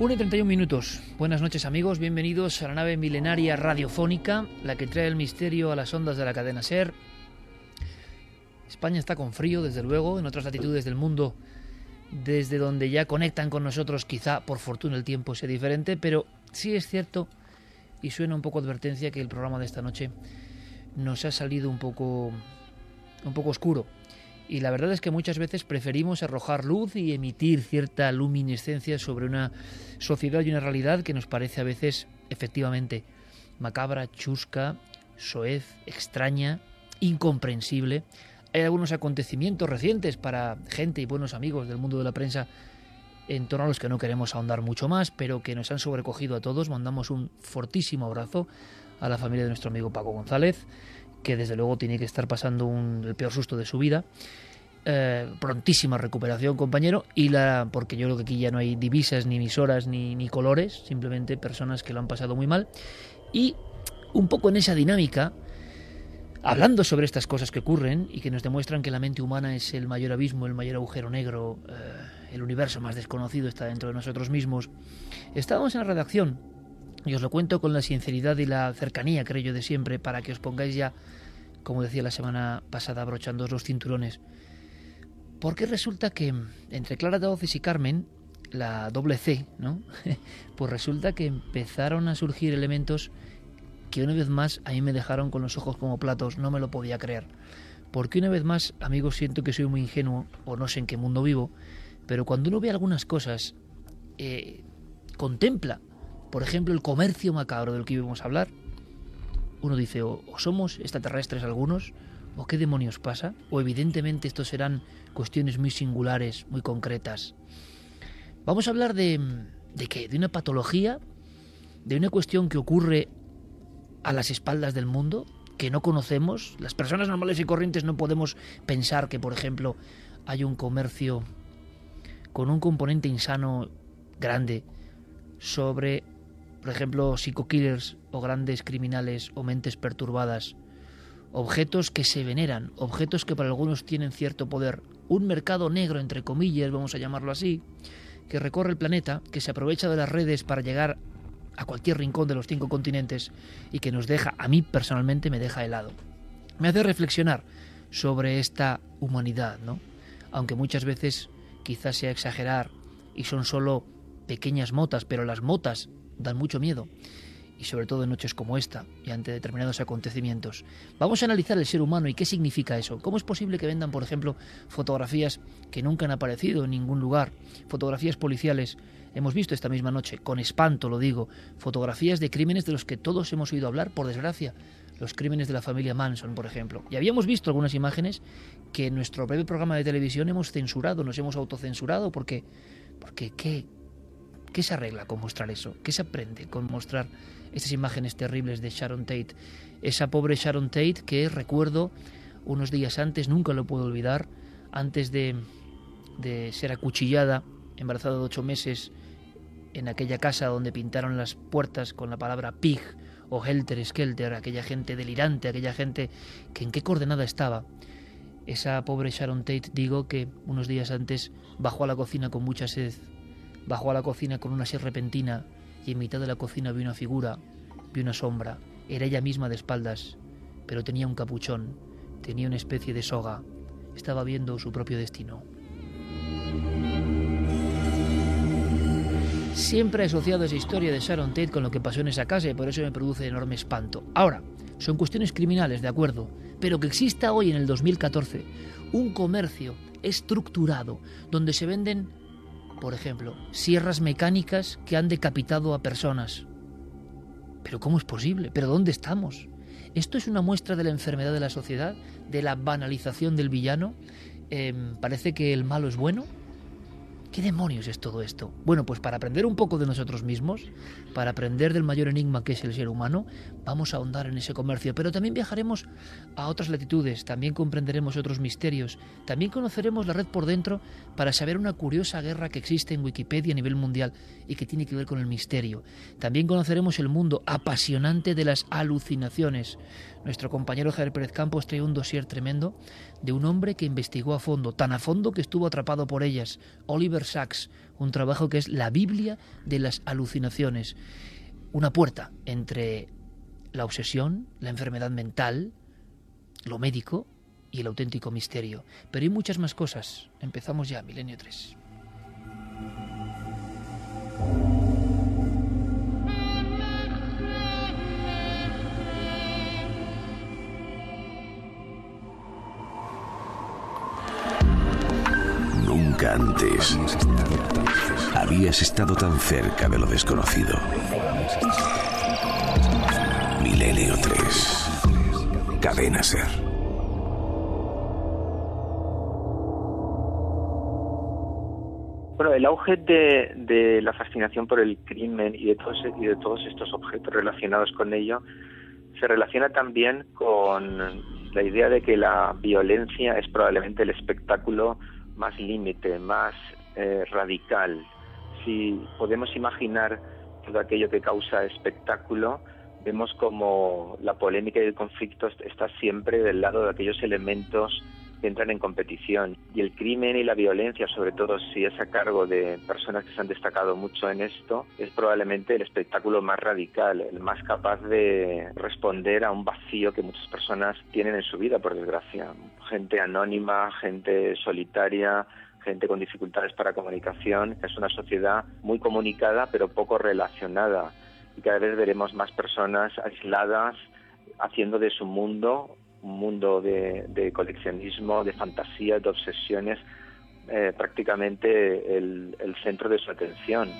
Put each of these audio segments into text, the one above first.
Una y 31 minutos. Buenas noches amigos, bienvenidos a la nave milenaria radiofónica, la que trae el misterio a las ondas de la cadena SER. España está con frío, desde luego, en otras latitudes del mundo, desde donde ya conectan con nosotros, quizá por fortuna el tiempo sea diferente, pero sí es cierto, y suena un poco advertencia, que el programa de esta noche nos ha salido un poco, un poco oscuro y la verdad es que muchas veces preferimos arrojar luz y emitir cierta luminiscencia sobre una sociedad y una realidad que nos parece a veces efectivamente macabra, chusca, soez, extraña, incomprensible. Hay algunos acontecimientos recientes para gente y buenos amigos del mundo de la prensa en torno a los que no queremos ahondar mucho más, pero que nos han sobrecogido a todos. Mandamos un fortísimo abrazo a la familia de nuestro amigo Paco González, que desde luego tiene que estar pasando el peor susto de su vida. Eh, prontísima recuperación, compañero, y la porque yo creo que aquí ya no hay divisas, ni emisoras, ni, ni colores, simplemente personas que lo han pasado muy mal. Y un poco en esa dinámica, hablando sobre estas cosas que ocurren y que nos demuestran que la mente humana es el mayor abismo, el mayor agujero negro, eh, el universo más desconocido está dentro de nosotros mismos, estábamos en la redacción y os lo cuento con la sinceridad y la cercanía, creo yo, de siempre, para que os pongáis ya, como decía la semana pasada, abrochando los cinturones. Porque resulta que entre Clara Doces y Carmen, la doble C, ¿no? pues resulta que empezaron a surgir elementos que una vez más a mí me dejaron con los ojos como platos, no me lo podía creer. Porque una vez más, amigos, siento que soy muy ingenuo, o no sé en qué mundo vivo, pero cuando uno ve algunas cosas, eh, contempla por ejemplo, el comercio macabro del que íbamos a hablar, uno dice, o, somos extraterrestres algunos, o qué demonios pasa, o evidentemente estos serán cuestiones muy singulares, muy concretas. Vamos a hablar de, de qué, de una patología, de una cuestión que ocurre a las espaldas del mundo, que no conocemos. Las personas normales y corrientes no podemos pensar que, por ejemplo, hay un comercio con un componente insano grande sobre por ejemplo, psico-killers o grandes criminales o mentes perturbadas, objetos que se veneran, objetos que para algunos tienen cierto poder, un mercado negro, entre comillas, vamos a llamarlo así, que recorre el planeta, que se aprovecha de las redes para llegar a cualquier rincón de los cinco continentes y que nos deja, a mí personalmente me deja helado. Me hace reflexionar sobre esta humanidad, ¿no? Aunque muchas veces quizás sea exagerar y son solo pequeñas motas, pero las motas dan mucho miedo y sobre todo en noches como esta y ante determinados acontecimientos. Vamos a analizar el ser humano y qué significa eso. ¿Cómo es posible que vendan, por ejemplo, fotografías que nunca han aparecido en ningún lugar? Fotografías policiales. Hemos visto esta misma noche, con espanto lo digo, fotografías de crímenes de los que todos hemos oído hablar, por desgracia. Los crímenes de la familia Manson, por ejemplo. Y habíamos visto algunas imágenes que en nuestro breve programa de televisión hemos censurado, nos hemos autocensurado, porque, porque ¿qué, ¿Qué se arregla con mostrar eso? ¿Qué se aprende con mostrar estas imágenes terribles de Sharon Tate? Esa pobre Sharon Tate que recuerdo unos días antes, nunca lo puedo olvidar, antes de, de ser acuchillada, embarazada de ocho meses, en aquella casa donde pintaron las puertas con la palabra pig o helter skelter, aquella gente delirante, aquella gente que en qué coordenada estaba. Esa pobre Sharon Tate, digo que unos días antes bajó a la cocina con mucha sed, bajó a la cocina con una sed repentina y en mitad de la cocina vi una figura, vi una sombra. Era ella misma de espaldas, pero tenía un capuchón, tenía una especie de soga, estaba viendo su propio destino. Siempre he asociado esa historia de Sharon Tate con lo que pasó en esa casa y por eso me produce enorme espanto. Ahora, son cuestiones criminales, de acuerdo, pero que exista hoy en el 2014 un comercio estructurado donde se venden, por ejemplo, sierras mecánicas que han decapitado a personas. Pero ¿cómo es posible? ¿Pero dónde estamos? ¿Esto es una muestra de la enfermedad de la sociedad? ¿De la banalización del villano? Em, ¿Parece que el malo es bueno? ¿Qué demonios es todo esto? Bueno, pues para aprender un poco de nosotros mismos, para aprender del mayor enigma que es el ser humano, vamos a ahondar en ese comercio, pero también viajaremos a otras latitudes, también comprenderemos otros misterios, también conoceremos la red por dentro para saber una curiosa guerra que existe en Wikipedia a nivel mundial y que tiene que ver con el misterio. También conoceremos el mundo apasionante de las alucinaciones. Nuestro compañero Javier Pérez Campos trae un dossier tremendo de un hombre que investigó a fondo, tan a fondo que estuvo atrapado por ellas, Oliver Sacks, un trabajo que es la Biblia de las alucinaciones, una puerta entre la obsesión, la enfermedad mental, lo médico y el auténtico misterio. Pero hay muchas más cosas. Empezamos ya, Milenio 3. Antes habías estado tan cerca de lo desconocido. Milenio 3. Cadena Ser. Bueno, el auge de, de, la fascinación por el crimen y de, todos, y de todos estos objetos relacionados con ello se relaciona también con la idea de que la violencia es probablemente el espectáculo más límite, más eh, radical. Si podemos imaginar todo aquello que causa espectáculo, vemos como la polémica y el conflicto está siempre del lado de aquellos elementos entran en competición. Y el crimen y la violencia, sobre todo si es a cargo de personas que se han destacado mucho en esto, es probablemente el espectáculo más radical, el más capaz de responder a un vacío que muchas personas tienen en su vida, por desgracia. Gente anónima, gente solitaria, gente con dificultades para comunicación, es una sociedad muy comunicada pero poco relacionada. Y cada vez veremos más personas aisladas haciendo de su mundo un mundo de, coleccionismo, de fantasías, de obsesiones, eh, prácticamente el, centro de su atención.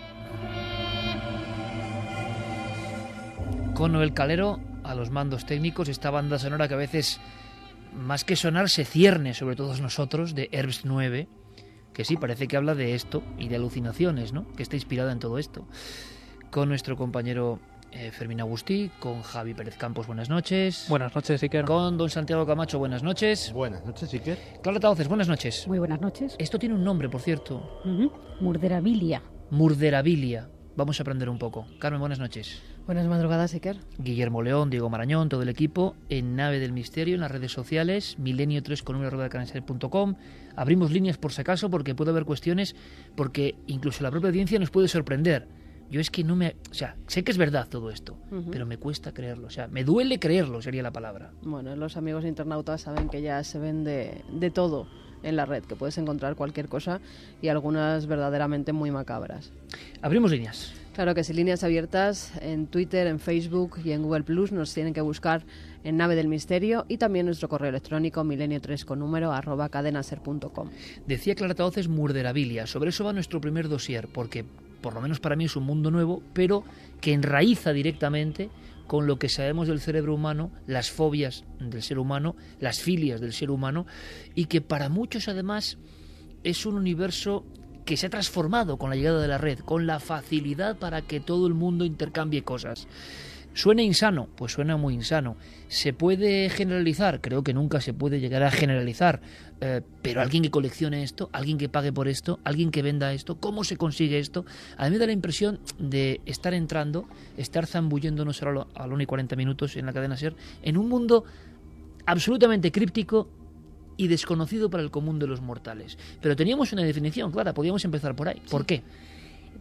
Con Noel Calero a los mandos técnicos, esta banda sonora que a veces, más que sonar, se cierne sobre todos nosotros, de Herbst 9, que sí, parece que habla de esto y de alucinaciones, ¿no? Que está inspirada en todo esto. Con nuestro compañero eh, Fermín Agustí, con Javi Pérez Campos, buenas noches. Buenas noches, Iker. Con don Santiago Camacho, buenas noches. Buenas noches, Iker. Clara Tauces, buenas noches. Muy buenas noches. Esto tiene un nombre, por cierto. Murderabilia. Murderabilia. Vamos a aprender un poco. Carmen, buenas noches. Buenas madrugadas, Iker. Guillermo León, Diego Marañón, todo el equipo en Nave del Misterio, en las redes sociales, milenio3 con número de Abrimos líneas por si acaso, porque puede haber cuestiones, porque incluso la propia audiencia nos puede sorprender yo es que no me... O sea, sé que es verdad todo esto, pero me cuesta creerlo. O sea, me duele creerlo, sería la palabra. Bueno, los amigos internautas saben que ya se ven de, de todo en la red, que puedes encontrar cualquier cosa y algunas verdaderamente muy macabras. Abrimos líneas. Claro que sí, líneas abiertas en Twitter, en Facebook y en Google Plus. Nos tienen que buscar en Nave del Misterio y también nuestro correo electrónico milenio3 con número arroba cadenaser.com. Decía Clara Taoces murderabilia. Sobre eso va nuestro primer dossier, porque por lo menos para mí es un mundo nuevo, pero que enraiza directamente con lo que sabemos del cerebro humano, las fobias del ser humano, las filias del ser humano, y que para muchos además es un universo que se ha transformado con la llegada de la red, con la facilidad para que todo el mundo intercambie cosas. ¿Suena insano? Pues suena muy insano. ¿Se puede generalizar? Creo que nunca se puede llegar a generalizar. Eh, pero alguien que coleccione esto, alguien que pague por esto, alguien que venda esto, ¿cómo se consigue esto? A mí me da la impresión de estar entrando, estar zambulléndonos a la 1 y 40 minutos en la cadena SER, en un mundo absolutamente críptico y desconocido para el común de los mortales. Pero teníamos una definición clara, podíamos empezar por ahí. ¿Por qué?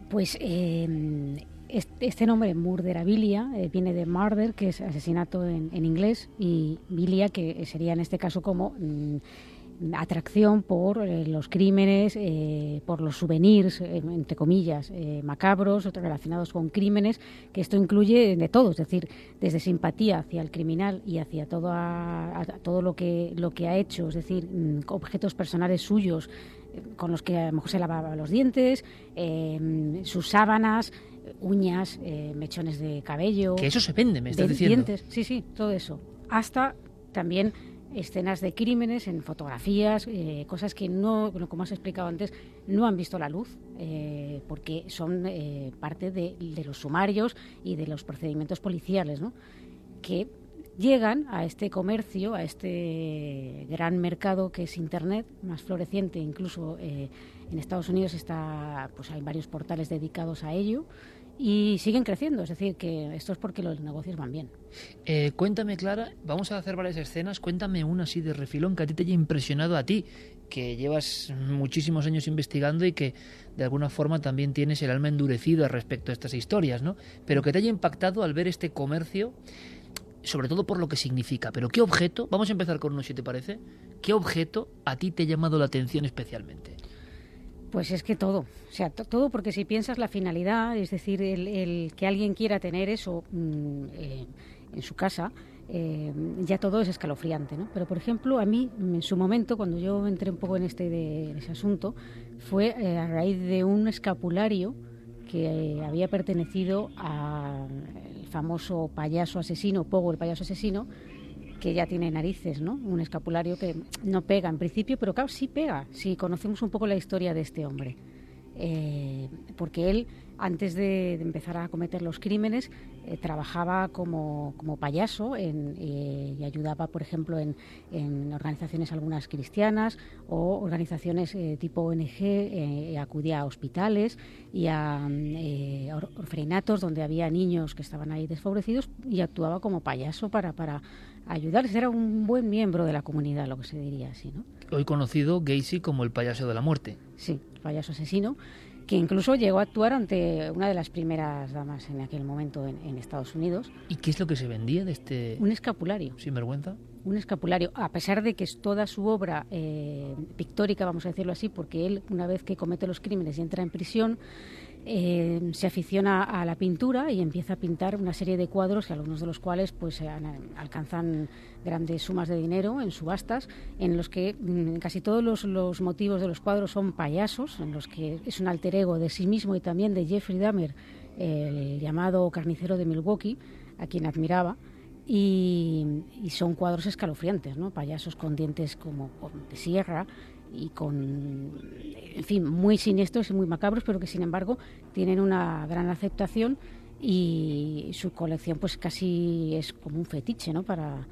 Pues eh, este nombre, murderabilia, eh, viene de murder, que es asesinato en, inglés, y bilia, que sería en este caso como mm, atracción por eh, los crímenes, eh, por los souvenirs, entre comillas, macabros, relacionados con crímenes, que esto incluye de todo, es decir, desde simpatía hacia el criminal y hacia todo, todo lo, que, lo que ha hecho, es decir, mm, objetos personales suyos con los que a lo mejor se lavaba los dientes, sus sábanas, uñas, eh, mechones de cabello. Que eso se vende, me estás diciendo. Dientes, sí, sí, todo eso. Hasta también escenas de crímenes en fotografías, eh, cosas que no, como has explicado antes, no han visto la luz, eh, porque son parte de, los sumarios y de los procedimientos policiales, ¿no? que llegan a este comercio, a este gran mercado que es Internet, más floreciente, incluso en Estados Unidos está, pues hay varios portales dedicados a ello y siguen creciendo. Es decir, que esto es porque los negocios van bien. Eh, cuéntame, Clara, vamos a hacer varias escenas. Cuéntame una así de refilón que a ti te haya impresionado a ti, que llevas muchísimos años investigando y que de alguna forma también tienes el alma endurecida respecto a estas historias, ¿no? Pero que te haya impactado al ver este comercio, sobre todo por lo que significa. Pero ¿qué objeto? Vamos a empezar con uno, si te parece. ¿Qué objeto a ti te ha llamado la atención especialmente? Pues es que todo, o sea, todo porque si piensas la finalidad, es decir, el, que alguien quiera tener eso mm, eh, en su casa, eh, ya todo es escalofriante, ¿no? Pero, por ejemplo, a mí, en su momento, cuando yo entré un poco en este de, ese asunto, fue eh, a raíz de un escapulario que había pertenecido al famoso payaso asesino, Pogo el payaso asesino, que ya tiene narices, ¿no? Un escapulario que no pega en principio, pero claro, sí pega, si conocemos un poco la historia de este hombre. Eh, porque él, antes de, empezar a cometer los crímenes, eh, trabajaba como, payaso eh, y ayudaba, por ejemplo, en, organizaciones algunas cristianas o organizaciones tipo ONG, acudía a hospitales y a orfanatos donde había niños que estaban ahí desfavorecidos y actuaba como payaso para, para ayudarles. Era un buen miembro de la comunidad, lo que se diría así, ¿no? Hoy conocido Gacy como el payaso de la muerte. Sí, el payaso asesino, que incluso llegó a actuar ante una de las primeras damas en aquel momento en, Estados Unidos. ¿Y qué es lo que se vendía de este...? Un escapulario. ¿Sin vergüenza? Un escapulario, a pesar de que es toda su obra eh, pictórica, vamos a decirlo así, porque él, una vez que comete los crímenes y entra en prisión, eh, se aficiona a la pintura y empieza a pintar una serie de cuadros, algunos de los cuales pues alcanzan grandes sumas de dinero en subastas, en los que mm, casi todos los, motivos de los cuadros son payasos, en los que es un alter ego de sí mismo y también de Jeffrey Dahmer, el llamado carnicero de Milwaukee, a quien admiraba. Y, son cuadros escalofriantes, ¿no? payasos con dientes como de sierra, y con, en fin, muy siniestros y muy macabros, pero que sin embargo tienen una gran aceptación y su colección pues casi es como un fetiche, ¿no? Para,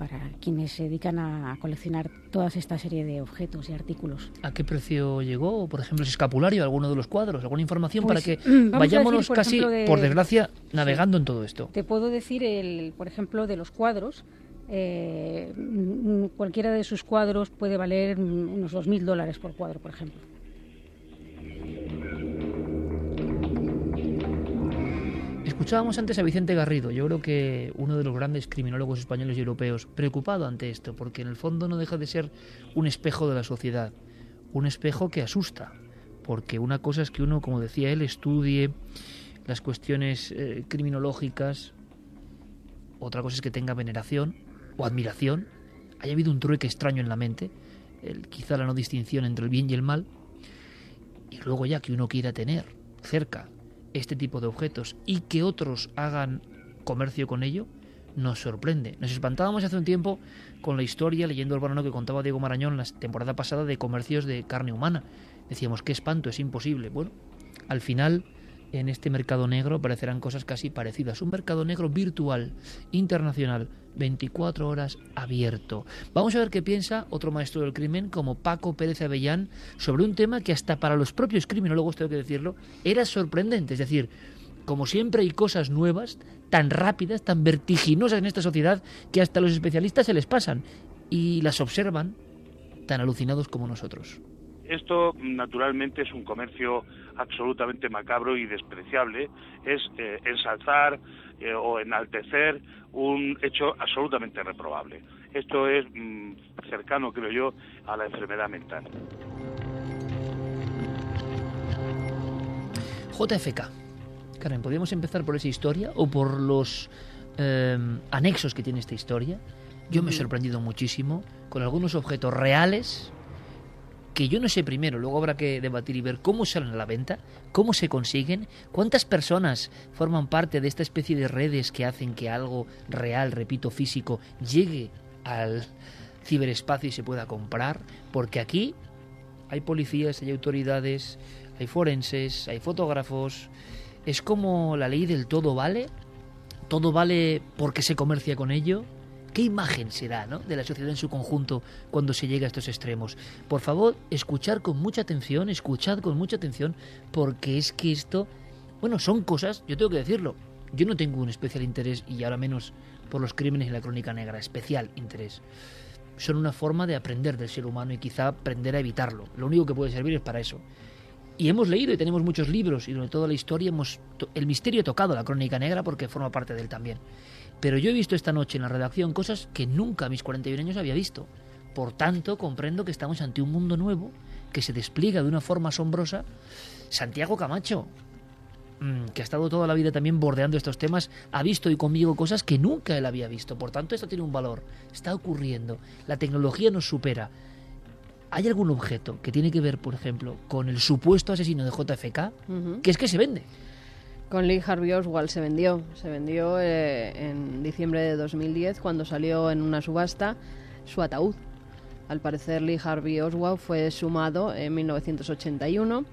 para quienes se dedican a coleccionar toda esta serie de objetos y artículos. ¿A qué precio llegó, por ejemplo, ese escapulario, alguno de los cuadros, alguna información para pues, que mm, vayámonos casi, por desgracia, navegando en todo esto? Te puedo decir, el, por ejemplo, de los cuadros, eh, cualquiera de sus cuadros puede valer unos 2.000 dólares por cuadro, por ejemplo. Escuchábamos antes a Vicente Garrido, yo creo que uno de los grandes criminólogos españoles y europeos, preocupado ante esto, porque en el fondo no deja de ser un espejo de la sociedad, un espejo que asusta, porque una cosa es que uno, como decía él, estudie las cuestiones eh, criminológicas, otra cosa es que tenga veneración, o admiración, haya habido un trueque extraño en la mente, quizá la no distinción entre el bien y el mal, y luego ya que uno quiera tener cerca este tipo de objetos y que otros hagan comercio con ello, nos sorprende. Nos espantábamos hace un tiempo con la historia, leyendo el verano que contaba Diego Marañón la temporada pasada de comercios de carne humana. Decíamos, qué espanto, es imposible. Bueno, al final en este mercado negro aparecerán cosas casi parecidas. Un mercado negro virtual, internacional, 24 horas abierto. Vamos a ver qué piensa otro maestro del crimen como Paco Pérez Avellán sobre un tema que hasta para los propios criminólogos, tengo que decirlo, era sorprendente. Es decir, como siempre hay cosas nuevas, tan rápidas, tan vertiginosas en esta sociedad, que hasta los especialistas se les pasan y las observan tan alucinados como nosotros. Esto naturalmente es un comercio absolutamente macabro y despreciable, es eh, ensalzar eh, o enaltecer un hecho absolutamente reprobable. Esto es mm, cercano, creo yo, a la enfermedad mental. JFK. Karen, ¿podríamos empezar por esa historia o por los eh, anexos que tiene esta historia? Yo me he sorprendido muchísimo con algunos objetos reales que yo no sé primero, luego habrá que debatir y ver cómo salen a la venta, cómo se consiguen, cuántas personas forman parte de esta especie de redes que hacen que algo real, repito, físico, llegue al ciberespacio y se pueda comprar, porque aquí hay policías, hay autoridades, hay forenses, hay fotógrafos, es como la ley del todo vale, todo vale porque se comercia con ello, ¿Qué imagen será ¿no? de la sociedad en su conjunto cuando se llega a estos extremos? Por favor, escuchar con mucha atención, escuchad con mucha atención, porque es que esto, bueno, son cosas, yo tengo que decirlo, yo no tengo un especial interés, y ahora menos por los crímenes y la crónica negra, especial interés. Son una forma de aprender del ser humano y quizá aprender a evitarlo. Lo único que puede servir es para eso. Y hemos leído y tenemos muchos libros y durante toda la historia hemos el misterio tocado la crónica negra porque forma parte de él también. Pero yo he visto esta noche en la redacción cosas que nunca a mis 41 años había visto. Por tanto, comprendo que estamos ante un mundo nuevo que se despliega de una forma asombrosa. Santiago Camacho, mm, que ha estado toda la vida también bordeando estos temas, ha visto y conmigo cosas que nunca él había visto. Por tanto, esto tiene un valor. Está ocurriendo. La tecnología nos supera. ¿Hay algún objeto que tiene que ver, por ejemplo, con el supuesto asesino de JFK? Que es que se vende. Con Lee Harvey Oswald se vendió, se vendió eh, en diciembre de 2010 cuando salió en una subasta su ataúd. Al parecer Lee Harvey Oswald fue sumado en 1981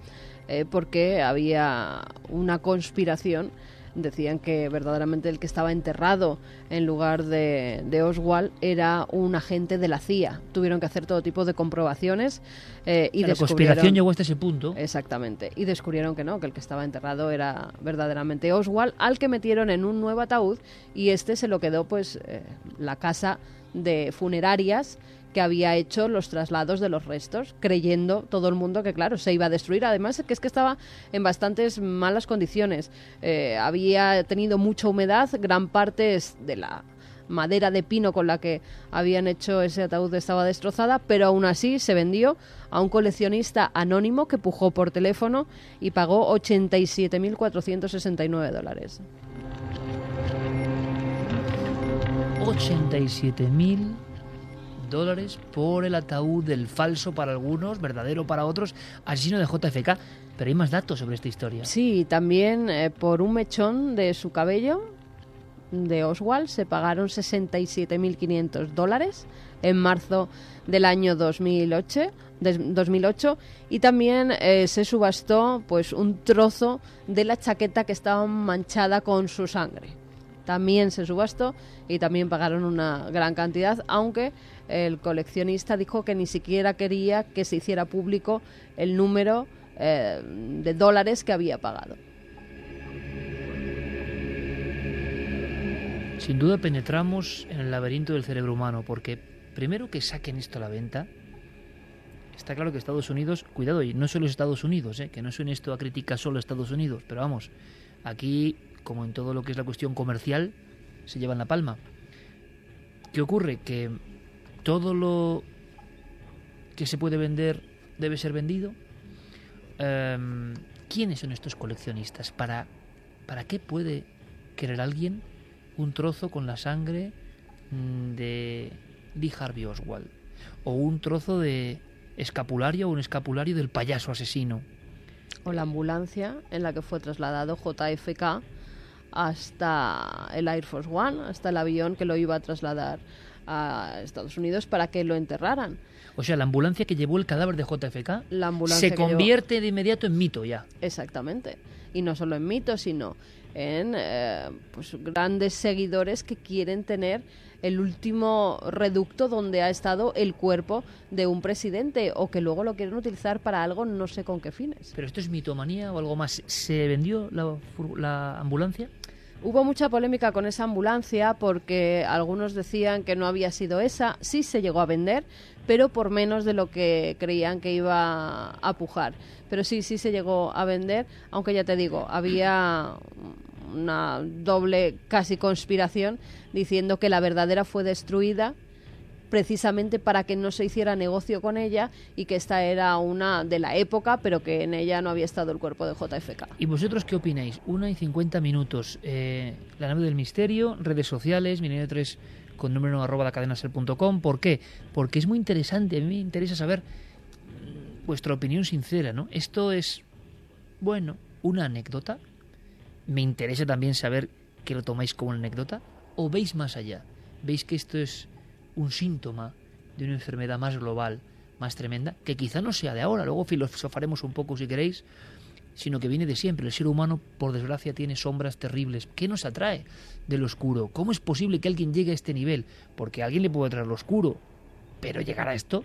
eh, porque había una conspiración decían que verdaderamente el que estaba enterrado en lugar de, Oswald era un agente de la CIA. Tuvieron que hacer todo tipo de comprobaciones eh, y la conspiración llegó hasta ese punto. Exactamente. Y descubrieron que no, que el que estaba enterrado era verdaderamente Oswald, al que metieron en un nuevo ataúd y este se lo quedó pues eh, la casa de funerarias que había hecho los traslados de los restos, creyendo todo el mundo que, claro, se iba a destruir. Además, que es que estaba en bastantes malas condiciones. Eh, había tenido mucha humedad, gran parte de la madera de pino con la que habían hecho ese ataúd estaba destrozada, pero aún así se vendió a un coleccionista anónimo que pujó por teléfono y pagó 87.469 dólares. 87.000 dólares por el ataúd del falso para algunos, verdadero para otros, asesino de JFK. Pero hay más datos sobre esta historia. Sí, también eh, por un mechón de su cabello de Oswald se pagaron 67.500 dólares en marzo del año 2008, 2008 y también eh, se subastó pues un trozo de la chaqueta que estaba manchada con su sangre. También se subastó y también pagaron una gran cantidad, aunque el coleccionista dijo que ni siquiera quería que se hiciera público el número eh, de dólares que había pagado. Sin duda penetramos en el laberinto del cerebro humano, porque primero que saquen esto a la venta, está claro que Estados Unidos, cuidado, y no solo Estados Unidos, eh, que no suene esto a crítica solo a Estados Unidos, pero vamos, aquí, como en todo lo que es la cuestión comercial, se llevan la palma. ¿Qué ocurre? Que todo lo que se puede vender debe ser vendido. Em, ¿Quiénes son estos coleccionistas? ¿Para, ¿Para qué puede querer alguien un trozo con la sangre mm, de Lee Harvey Oswald? ¿O un trozo de escapulario o un escapulario del payaso asesino? O la ambulancia en la que fue trasladado JFK hasta el Air Force One, hasta el avión que lo iba a trasladar a Estados Unidos para que lo enterraran. O sea, la ambulancia que llevó el cadáver de JFK La ambulancia se llevó- convierte de inmediato en mito ya. Exactamente. Y no solo en mitos, sino en eh, pues, grandes seguidores que quieren tener el último reducto donde ha estado el cuerpo de un presidente o que luego lo quieren utilizar para algo no sé con qué fines. ¿Pero esto es mitomanía o algo más? ¿Se vendió la, la ambulancia? Hubo mucha polémica con esa ambulancia porque algunos decían que no había sido esa, sí se llegó a vender, pero por menos de lo que creían que iba a pujar. Pero sí, sí se llegó a vender, aunque ya te digo, había una doble casi conspiración diciendo que la verdadera fue destruida precisamente para que no se hiciera negocio con ella y que esta era una de la época, pero que en ella no había estado el cuerpo de JFK. ¿Y vosotros qué opináis? Una y 50 minutos. Eh, la nave del misterio, redes sociales, milenio 3 con número arroba la cadena ser.com. ¿Por qué? Porque es muy interesante. A mí me interesa saber vuestra opinión sincera, ¿no? Esto es, bueno, una anécdota. Me interesa también saber que lo tomáis como una anécdota. ¿O veis más allá? ¿Veis que esto es un síntoma de una enfermedad más global, más tremenda, que quizá no sea de ahora, luego filosofaremos un poco si queréis, sino que viene de siempre. El ser humano, por desgracia, tiene sombras terribles. ¿Qué nos atrae del oscuro? ¿Cómo es posible que alguien llegue a este nivel? Porque alguien le puede atraer lo oscuro, pero llegar a esto.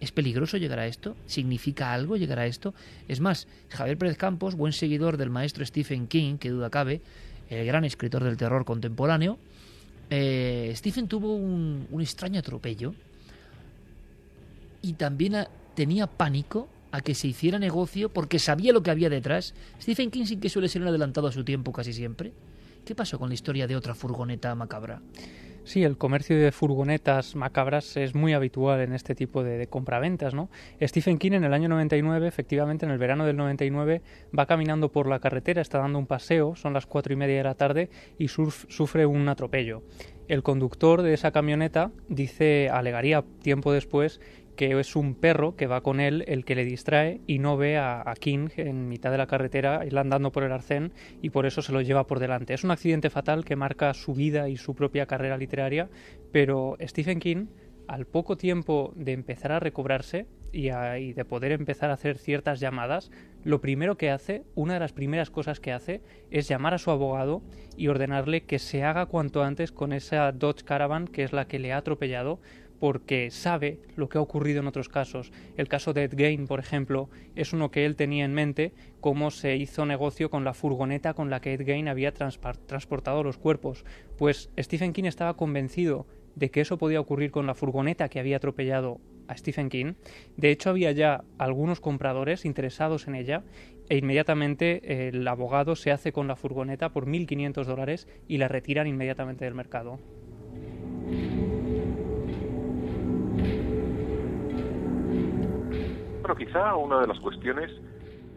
¿Es peligroso llegar a esto? ¿Significa algo llegar a esto? Es más, Javier Pérez Campos, buen seguidor del maestro Stephen King, que duda cabe, el gran escritor del terror contemporáneo, eh, Stephen tuvo un, extraño atropello y también tenía pánico a que se hiciera negocio porque sabía lo que había detrás. Stephen King sí que suele ser un adelantado a su tiempo casi siempre. ¿Qué pasó con la historia de otra furgoneta macabra? Sí, el comercio de furgonetas macabras es muy habitual en este tipo de, compraventas, ¿no? Stephen King en el año 99, efectivamente en el verano del 99, va caminando por la carretera, está dando un paseo, son las cuatro y media de la tarde y sufre un atropello. El conductor de esa camioneta dice, alegaría tiempo después, que es un perro que va con él el que le distrae y no ve a, a King en mitad de la carretera, él andando por el arcén y por eso se lo lleva por delante. Es un accidente fatal que marca su vida y su propia carrera literaria, pero Stephen King, al poco tiempo de empezar a recobrarse y, y de poder empezar a hacer ciertas llamadas, lo primero que hace, una de las primeras cosas que hace, es llamar a su abogado y ordenarle que se haga cuanto antes con esa Dodge Caravan que es la que le ha atropellado porque sabe lo que ha ocurrido en otros casos. El caso de Ed Gein, por ejemplo, es uno que él tenía en mente, cómo se hizo negocio con la furgoneta con la que Ed Gein había transportado los cuerpos. Pues Stephen King estaba convencido de que eso podía ocurrir con la furgoneta que había atropellado a Stephen King. De hecho, había ya algunos compradores interesados en ella e inmediatamente eh, el abogado se hace con la furgoneta por 1.500 dólares y la retiran inmediatamente del mercado. Bueno, quizá una de las cuestiones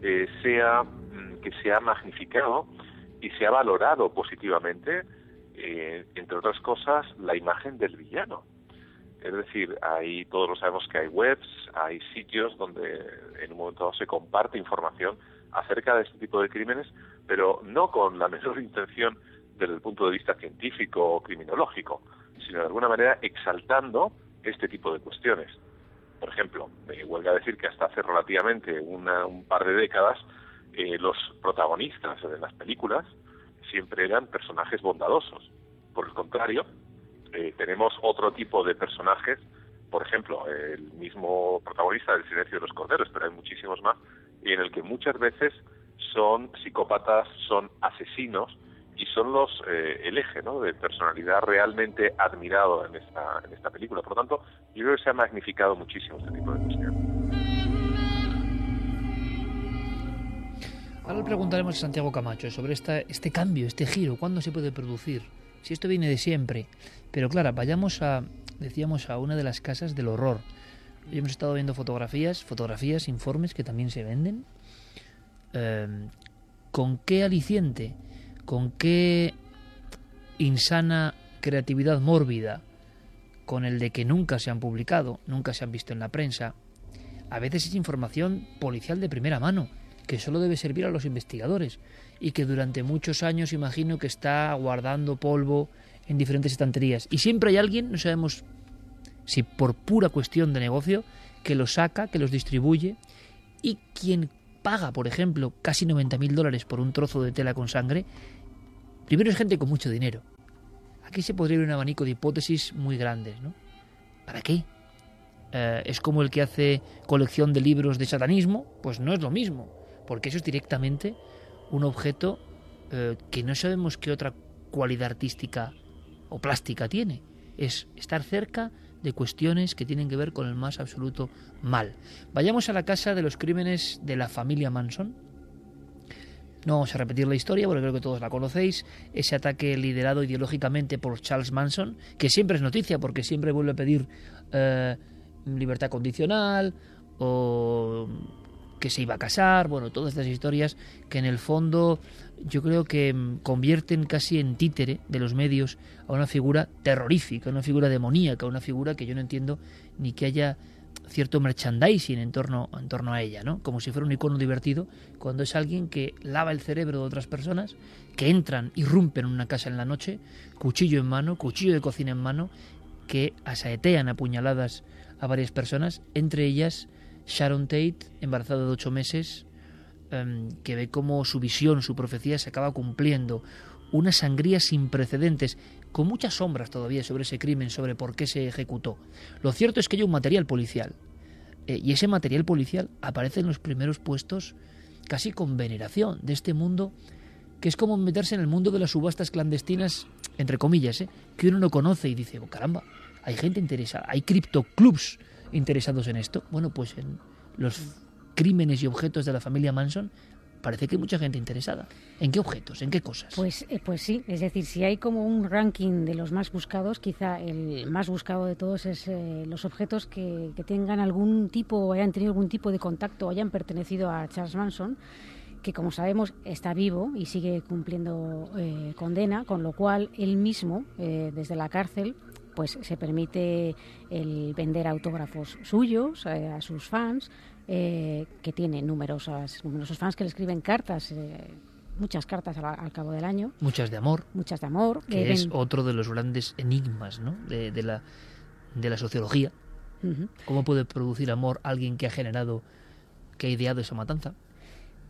eh, sea mm, que se ha magnificado y se ha valorado positivamente, eh, entre otras cosas, la imagen del villano. Es decir, hay, todos lo sabemos que hay webs, hay sitios donde en un momento dado se comparte información acerca de este tipo de crímenes, pero no con la menor intención desde el punto de vista científico o criminológico, sino de alguna manera exaltando este tipo de cuestiones. Por ejemplo, me a decir que hasta hace relativamente una- un par de décadas eh, los protagonistas de las películas siempre eran personajes bondadosos. Por el contrario, eh, tenemos otro tipo de personajes, por ejemplo, el mismo protagonista del Silencio de los Corderos, pero hay muchísimos más, y en el que muchas veces son psicópatas, son asesinos y son los eh, el eje ¿no? de personalidad realmente admirado en esta, en esta película. Por lo tanto, yo creo que se ha magnificado muchísimo este tipo de cuestiones. Ahora le preguntaremos a Santiago Camacho sobre esta, este cambio, este giro, cuándo se puede producir, si esto viene de siempre. Pero claro, vayamos a, decíamos, a una de las casas del horror. Hoy hemos estado viendo fotografías, fotografías, informes que también se venden. Eh, ¿Con qué aliciente? ¿Con qué insana creatividad mórbida? Con el de que nunca se han publicado, nunca se han visto en la prensa. A veces es información policial de primera mano que solo debe servir a los investigadores y que durante muchos años imagino que está guardando polvo en diferentes estanterías. Y siempre hay alguien, no sabemos si por pura cuestión de negocio, que los saca, que los distribuye y quien paga, por ejemplo, casi 90.000 dólares por un trozo de tela con sangre, primero es gente con mucho dinero. Aquí se podría ver un abanico de hipótesis muy grandes, ¿no? ¿Para qué? Eh, es como el que hace colección de libros de satanismo, pues no es lo mismo, porque eso es directamente un objeto eh, que no sabemos qué otra cualidad artística o plástica tiene. Es estar cerca de cuestiones que tienen que ver con el más absoluto mal. Vayamos a la casa de los crímenes de la familia Manson. No vamos a repetir la historia porque creo que todos la conocéis. Ese ataque liderado ideológicamente por Charles Manson, que siempre es noticia porque siempre vuelve a pedir eh, libertad condicional o que se iba a casar, bueno, todas estas historias que en el fondo yo creo que mm, convierten casi en títere de los medios a una figura terrorífica, una figura demoníaca, una figura que yo no entiendo ni que haya cierto merchandising en torno, en torno a ella, ¿no? Como si fuera un icono divertido, cuando es alguien que lava el cerebro de otras personas, que entran, irrumpen en una casa en la noche, cuchillo en mano, cuchillo de cocina en mano, que asaetean a puñaladas a varias personas, entre ellas Sharon Tate, embarazada de ocho meses, em, que ve cómo su visión, su profecía se acaba cumpliendo. Una sangría sin precedentes, con muchas sombras todavía sobre ese crimen, sobre por qué se ejecutó. Lo cierto es que hay un material policial. Eh, y ese material policial aparece en los primeros puestos casi con veneración de este mundo que es como meterse en el mundo de las subastas clandestinas, entre comillas, ¿eh? que uno no conoce y dice, oh, caramba, hay gente interesada, hay criptoclubs interesados en esto. Bueno, pues en los crímenes y objetos de la familia Manson parece que hay mucha gente interesada. ¿En qué objetos? ¿En qué cosas? Pues, eh, pues sí, es decir, si hay como un ranking de los más buscados, quizá el más buscado de todos es eh, los objetos que, tengan algún tipo hayan tenido algún tipo de contacto o hayan pertenecido a Charles Manson que como sabemos está vivo y sigue cumpliendo eh, condena, con lo cual él mismo, desde la cárcel, pues se permite el vender autógrafos suyos eh, a sus fans, eh, que tiene numerosas, numerosos fans que le escriben cartas. Eh, muchas cartas al, cabo del año. Muchas de amor. Muchas de amor. Que es otro de los grandes enigmas ¿no? de, la, de la sociología. ¿Cómo puede producir amor alguien que ha generado, que ha ideado esa matanza?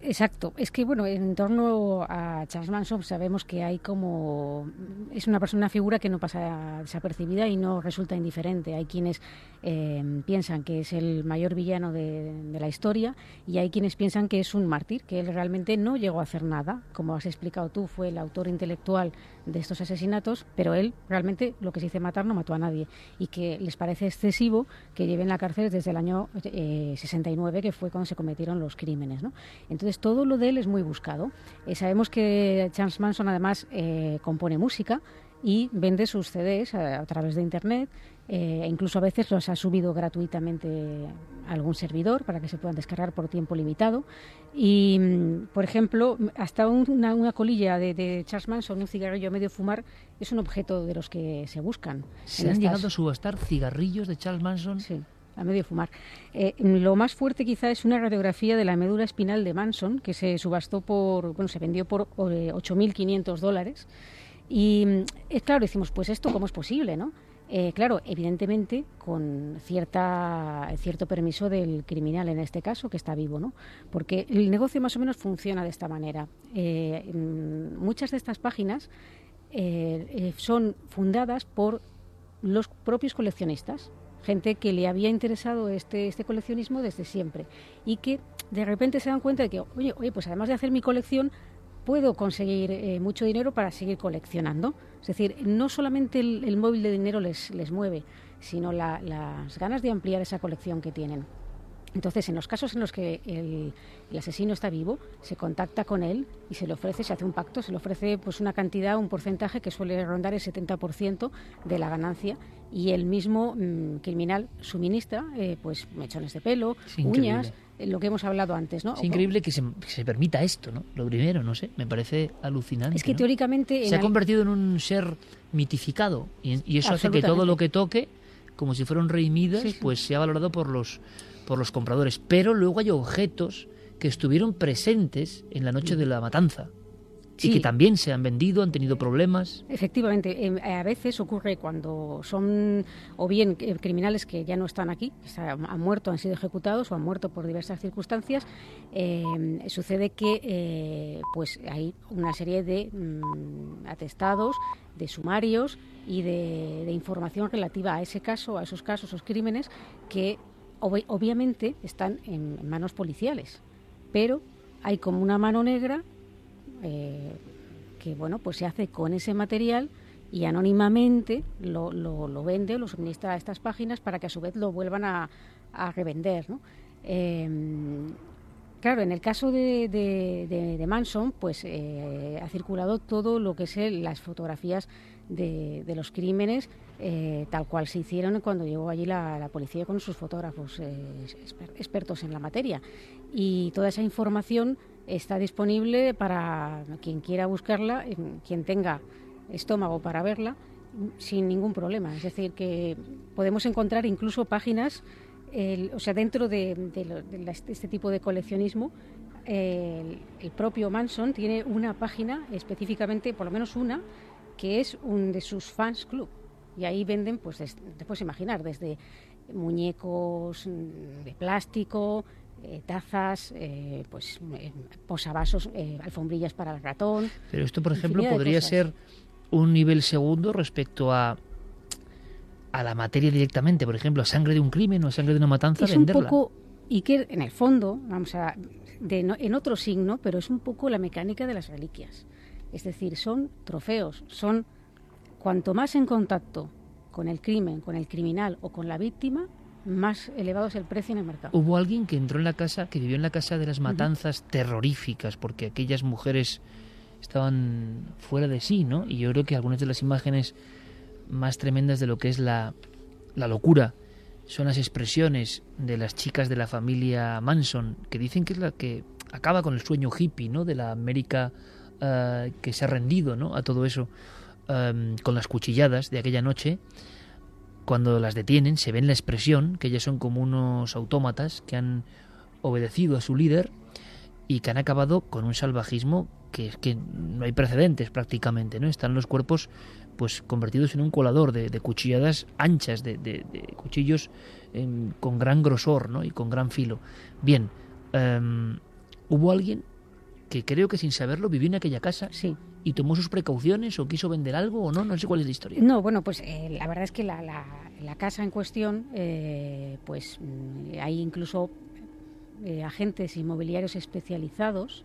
Exacto. Es que, bueno, en torno a Charles Manson sabemos que hay como... Es una persona, una figura que no pasa desapercibida y no resulta indiferente. Hay quienes eh, piensan que es el mayor villano de, la historia y hay quienes piensan que es un mártir, que él realmente no llegó a hacer nada. Como has explicado tú, fue el autor intelectual de estos asesinatos, pero él realmente lo que se dice matar no mató a nadie y que les parece excesivo que lleve en la cárcel desde el año 69, eh, que fue cuando se cometieron los crímenes. ¿no? Entonces, todo lo de él es muy buscado. Eh, sabemos que Charles Manson además eh, compone música y vende sus CDs a, través de Internet. E incluso a veces los ha subido gratuitamente a algún servidor para que se puedan descargar por tiempo limitado. Y, mm, por ejemplo, hasta una, colilla de, Charles Manson, un cigarrillo medio fumar, es un objeto de los que se buscan. ¿Se han llegado a subastar cigarrillos de Charles Manson? Sí a medio fumar. Eh, lo más fuerte quizá es una radiografía de la médula espinal de Manson, que se subastó por, bueno, se vendió por 8.500 eh, dólares. Y es eh, claro, decimos, pues esto, ¿cómo es posible, no? Claro, evidentemente con cierta, cierto permiso del criminal en este caso, que está vivo, ¿no? Porque el negocio más o menos funciona de esta manera. muchas de estas páginas son fundadas por los propios coleccionistas, gente que le había interesado este, este coleccionismo desde siempre y que de repente se dan cuenta de que, oye, oye pues además de hacer mi colección, puedo conseguir eh, mucho dinero para seguir coleccionando. Es decir, no solamente el, móvil de dinero les, les mueve, sino las ganas de ampliar esa colección que tienen. Entonces, en los casos en los que el, asesino está vivo, se contacta con él y se le ofrece, se hace un pacto, se le ofrece pues una cantidad, un porcentaje que suele rondar el 70% de la ganancia y el mismo mm, criminal suministra eh, pues mechones de pelo, uñas, eh, lo que hemos hablado antes, ¿no? Es increíble que se, permita esto, ¿no? Lo primero, no sé, me parece alucinante. Es que teóricamente... Se ha convertido en un ser mitificado y, eso hace que todo lo que toque, como si fuera un rey Midas, pues sea valorado por los por los compradores, pero luego hay objetos que estuvieron presentes en la noche de la matanza y que también se han vendido, han tenido problemas. Efectivamente, em, a veces ocurre cuando son o bien eh, criminales que ya no están aquí, que han han muerto, han sido ejecutados o han muerto por diversas circunstancias, eh, sucede que eh, pues hay una serie de mm, atestados, de sumarios y de, de información relativa a ese caso, a esos casos, esos crímenes que ob- obviamente están en manos policiales, pero hay como una mano negra eh, que bueno pues se hace con ese material y anónimamente lo, lo, lo vende lo suministra a estas páginas para que a su vez lo vuelvan a, revender. ¿no? Eh, claro, en el caso de, de- de- Manson, pues eh, ha circulado todo lo que es el- las fotografías de los crímenes eh, tal cual se hicieron cuando llegó allí la, policía con sus fotógrafos eh, exper- expertos en la materia. Y toda esa información está disponible para quien quiera buscarla, quien tenga estómago para verla, sin ningún problema. Es decir, que podemos encontrar incluso páginas, o sea, dentro de, este tipo de coleccionismo, el, el propio Manson tiene una página específicamente, por lo menos una, que es un de sus fans club. Y ahí venden, pues des- te puedes imaginar, desde muñecos mm, de plástico, eh, tazas, eh, pues eh, posavasos, eh, alfombrillas para el ratón. Pero esto, por ejemplo, podría ser un nivel segundo respecto a a la materia directamente, por ejemplo, a sangre de un crimen o a sangre de una matanza, es un poco y que en el fondo vamos a de no- en otro signo pero es un poco la mecánica de las reliquias es decir son trofeos son cuanto más en contacto con el crimen con el criminal o con la víctima más elevado es el precio en el mercado Hubo alguien que entró en la casa, que vivió en la casa de las matanzas terroríficas, porque aquellas mujeres estaban fuera de sí, ¿no? Y yo creo que algunas de las imágenes más tremendas de lo que es la, la locura son las expresiones de las chicas de la familia Manson, que dicen que es la que acaba con el sueño hippie, ¿no? De la América eh, que se ha rendido, ¿no? A todo eso, em, con las cuchilladas de aquella noche cuando las detienen se ven la expresión que ellas son como unos autómatas que han obedecido a su líder y que han acabado con un salvajismo que es que no hay precedentes prácticamente, ¿no? Están los cuerpos pues convertidos en un colador de, de cuchilladas anchas, de, de- de cuchillos em, con gran grosor, ¿no? Y con gran filo. Bien, em, hubo alguien que creo que sin saberlo vivió en aquella casa sí y tomó sus precauciones o quiso vender algo o no, no sé cuál es la historia. No, bueno, pues eh, la verdad es que la, la- la casa en cuestión, eh, pues mm, hay incluso eh, agentes inmobiliarios especializados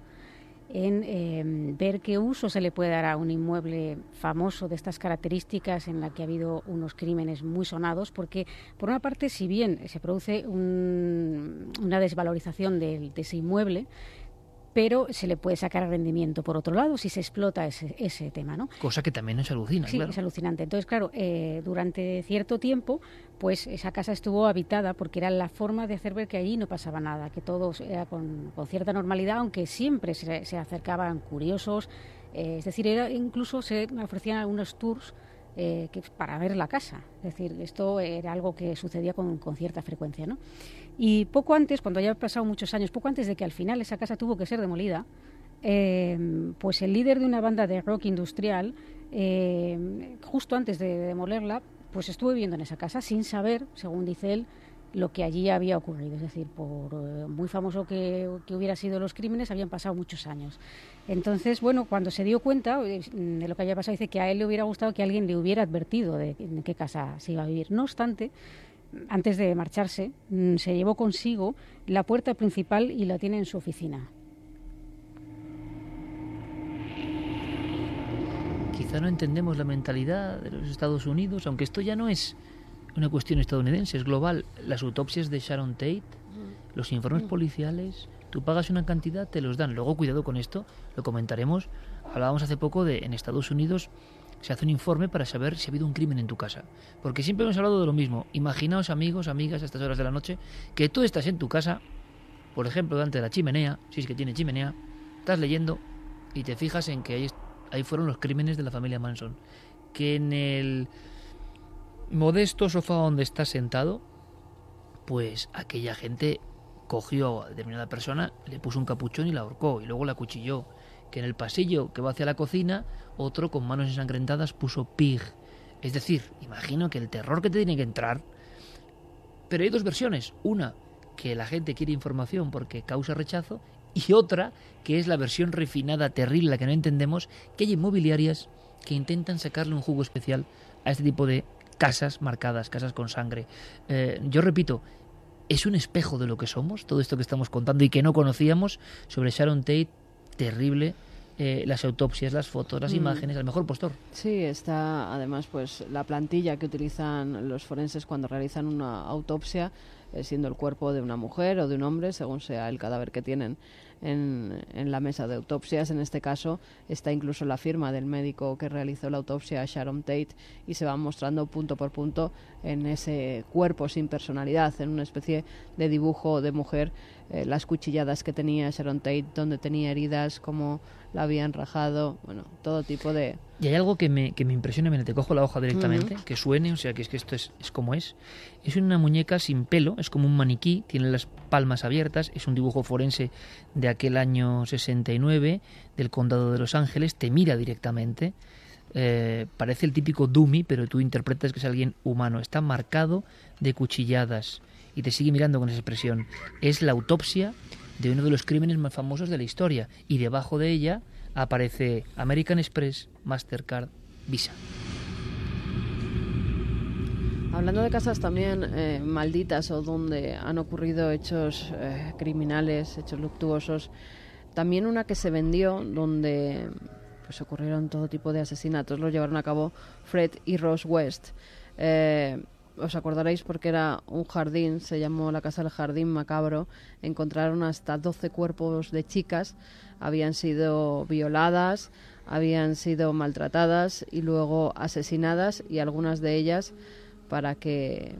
en eh, ver qué uso se le puede dar a un inmueble famoso de estas características en la que ha habido unos crímenes muy sonados, porque por una parte, si bien se produce un- una desvalorización del- de ese inmueble, pero se le puede sacar rendimiento por otro lado si se explota ese, ese tema, ¿no? Cosa que también nos alucina, Sí, claro. es alucinante. Entonces, claro, eh, durante cierto tiempo, pues esa casa estuvo habitada porque era la forma de hacer ver que allí no pasaba nada, que todo era con, con cierta normalidad, aunque siempre se, se acercaban curiosos. eh, es decir, era, incluso se ofrecían algunos tours eh, que, para ver la casa. Es decir, esto era algo que sucedía con, con cierta frecuencia, ¿no? Y poco antes, cuando ya pasado muchos años, poco antes de que al final esa casa tuvo que ser demolida, eh, pues el líder de una banda de rock industrial, eh, justo antes de demolerla, pues estuvo viviendo en esa casa sin saber, según dice él, lo que allí había ocurrido. Es decir, por eh, muy famoso que, que hubiera sido los crímenes, habían pasado muchos años. Entonces, bueno, cuando se dio cuenta eh, de lo que había pasado, dice que a él le hubiera gustado que alguien le hubiera advertido de en qué casa se iba a vivir. No obstante, antes de marcharse, mm, se llevó consigo la puerta principal y la tiene en su oficina. Quizá no entendemos la mentalidad de los Estados Unidos, aunque esto ya no es una cuestión estadounidense, es global. Las autopsias de Sharon Tate, los informes policiales, tú pagas una cantidad, te los dan. Luego, cuidado con esto, lo comentaremos. Hablábamos hace poco de en Estados Unidos se hace un informe para saber si ha habido un crimen en tu casa. Porque siempre hemos hablado de lo mismo. Imaginaos, amigos, amigas, a estas horas de la noche, que tú estás en tu casa, por ejemplo, delante de la chimenea, si es que tiene chimenea, estás leyendo y te fijas en que ahí, ahí fueron los crímenes de la familia Manson. Que en el modesto sofá donde estás sentado, pues aquella gente cogió a determinada persona, le puso un capuchón y la ahorcó y luego la cuchilló. Que en el pasillo que va hacia la cocina, otro con manos ensangrentadas puso pig. Es decir, imagino que el terror que te tiene que entrar. Pero hay dos versiones. Una, que la gente quiere información porque causa rechazo. Y otra, que es la versión refinada, terrible, la que no entendemos, que hay inmobiliarias que intentan sacarle un jugo especial a este tipo de casas marcadas, casas con sangre. Eh, yo repito, es un espejo de lo que somos, todo esto que estamos contando y que no conocíamos sobre Sharon Tate, terrible. Eh, las autopsias, las fotos, las Mm. imágenes, al mejor postor. Sí, está además pues la plantilla que utilizan los forenses cuando realizan una autopsia, eh, siendo el cuerpo de una mujer o de un hombre, según sea el cadáver que tienen en, en la mesa de autopsias. En este caso está incluso la firma del médico que realizó la autopsia a Sharon Tate y se van mostrando punto por punto en ese cuerpo sin personalidad, en una especie de dibujo de mujer, eh, las cuchilladas que tenía Sharon Tate, donde tenía heridas, cómo la habían rajado, bueno, todo tipo de... Y hay algo que me, que me impresiona, mira, te cojo la hoja directamente, que suene, o sea, que es que esto es, es como es. Es una muñeca sin pelo, es como un maniquí, tiene las palmas abiertas, es un dibujo forense de aquel año 69, del condado de Los Ángeles, te mira directamente. Eh, parece el típico dummy, pero tú interpretas que es alguien humano. Está marcado de cuchilladas y te sigue mirando con esa expresión. Es la autopsia de uno de los crímenes más famosos de la historia y debajo de ella aparece American Express, Mastercard, Visa. Hablando de casas también eh, malditas o donde han ocurrido hechos eh, criminales, hechos luctuosos, también una que se vendió donde pues ocurrieron todo tipo de asesinatos, los llevaron a cabo Fred y Rose West. Eh, os acordaréis porque era un jardín, se llamó la casa del jardín macabro, encontraron hasta 12 cuerpos de chicas, habían sido violadas, habían sido maltratadas y luego asesinadas y algunas de ellas para que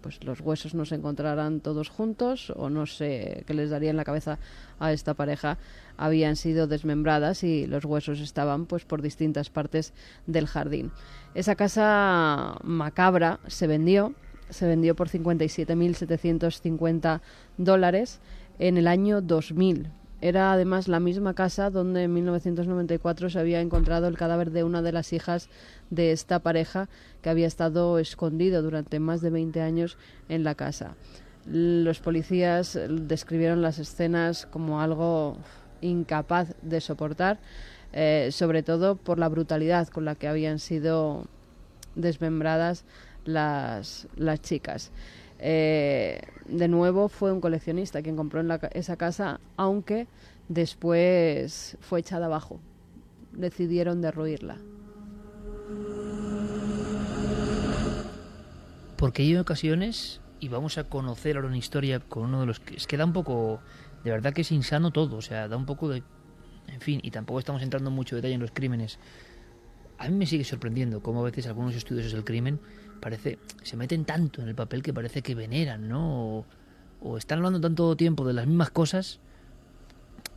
pues los huesos no se encontraran todos juntos o no sé qué les daría en la cabeza a esta pareja habían sido desmembradas y los huesos estaban pues por distintas partes del jardín. Esa casa macabra se vendió, se vendió por 57.750 dólares en el año 2000. Era además la misma casa donde en 1994 se había encontrado el cadáver de una de las hijas de esta pareja que había estado escondido durante más de 20 años en la casa. Los policías describieron las escenas como algo incapaz de soportar, eh, sobre todo por la brutalidad con la que habían sido desmembradas las, las chicas. Eh, de nuevo fue un coleccionista quien compró esa casa, aunque después fue echada abajo. Decidieron derruirla. Porque hay ocasiones, y vamos a conocer ahora una historia con uno de los que... Es que da un poco... De verdad que es insano todo, o sea, da un poco de... En fin, y tampoco estamos entrando en mucho detalle en los crímenes. A mí me sigue sorprendiendo cómo a veces algunos estudiosos del crimen parece se meten tanto en el papel que parece que veneran, ¿no? O, o están hablando tanto tiempo de las mismas cosas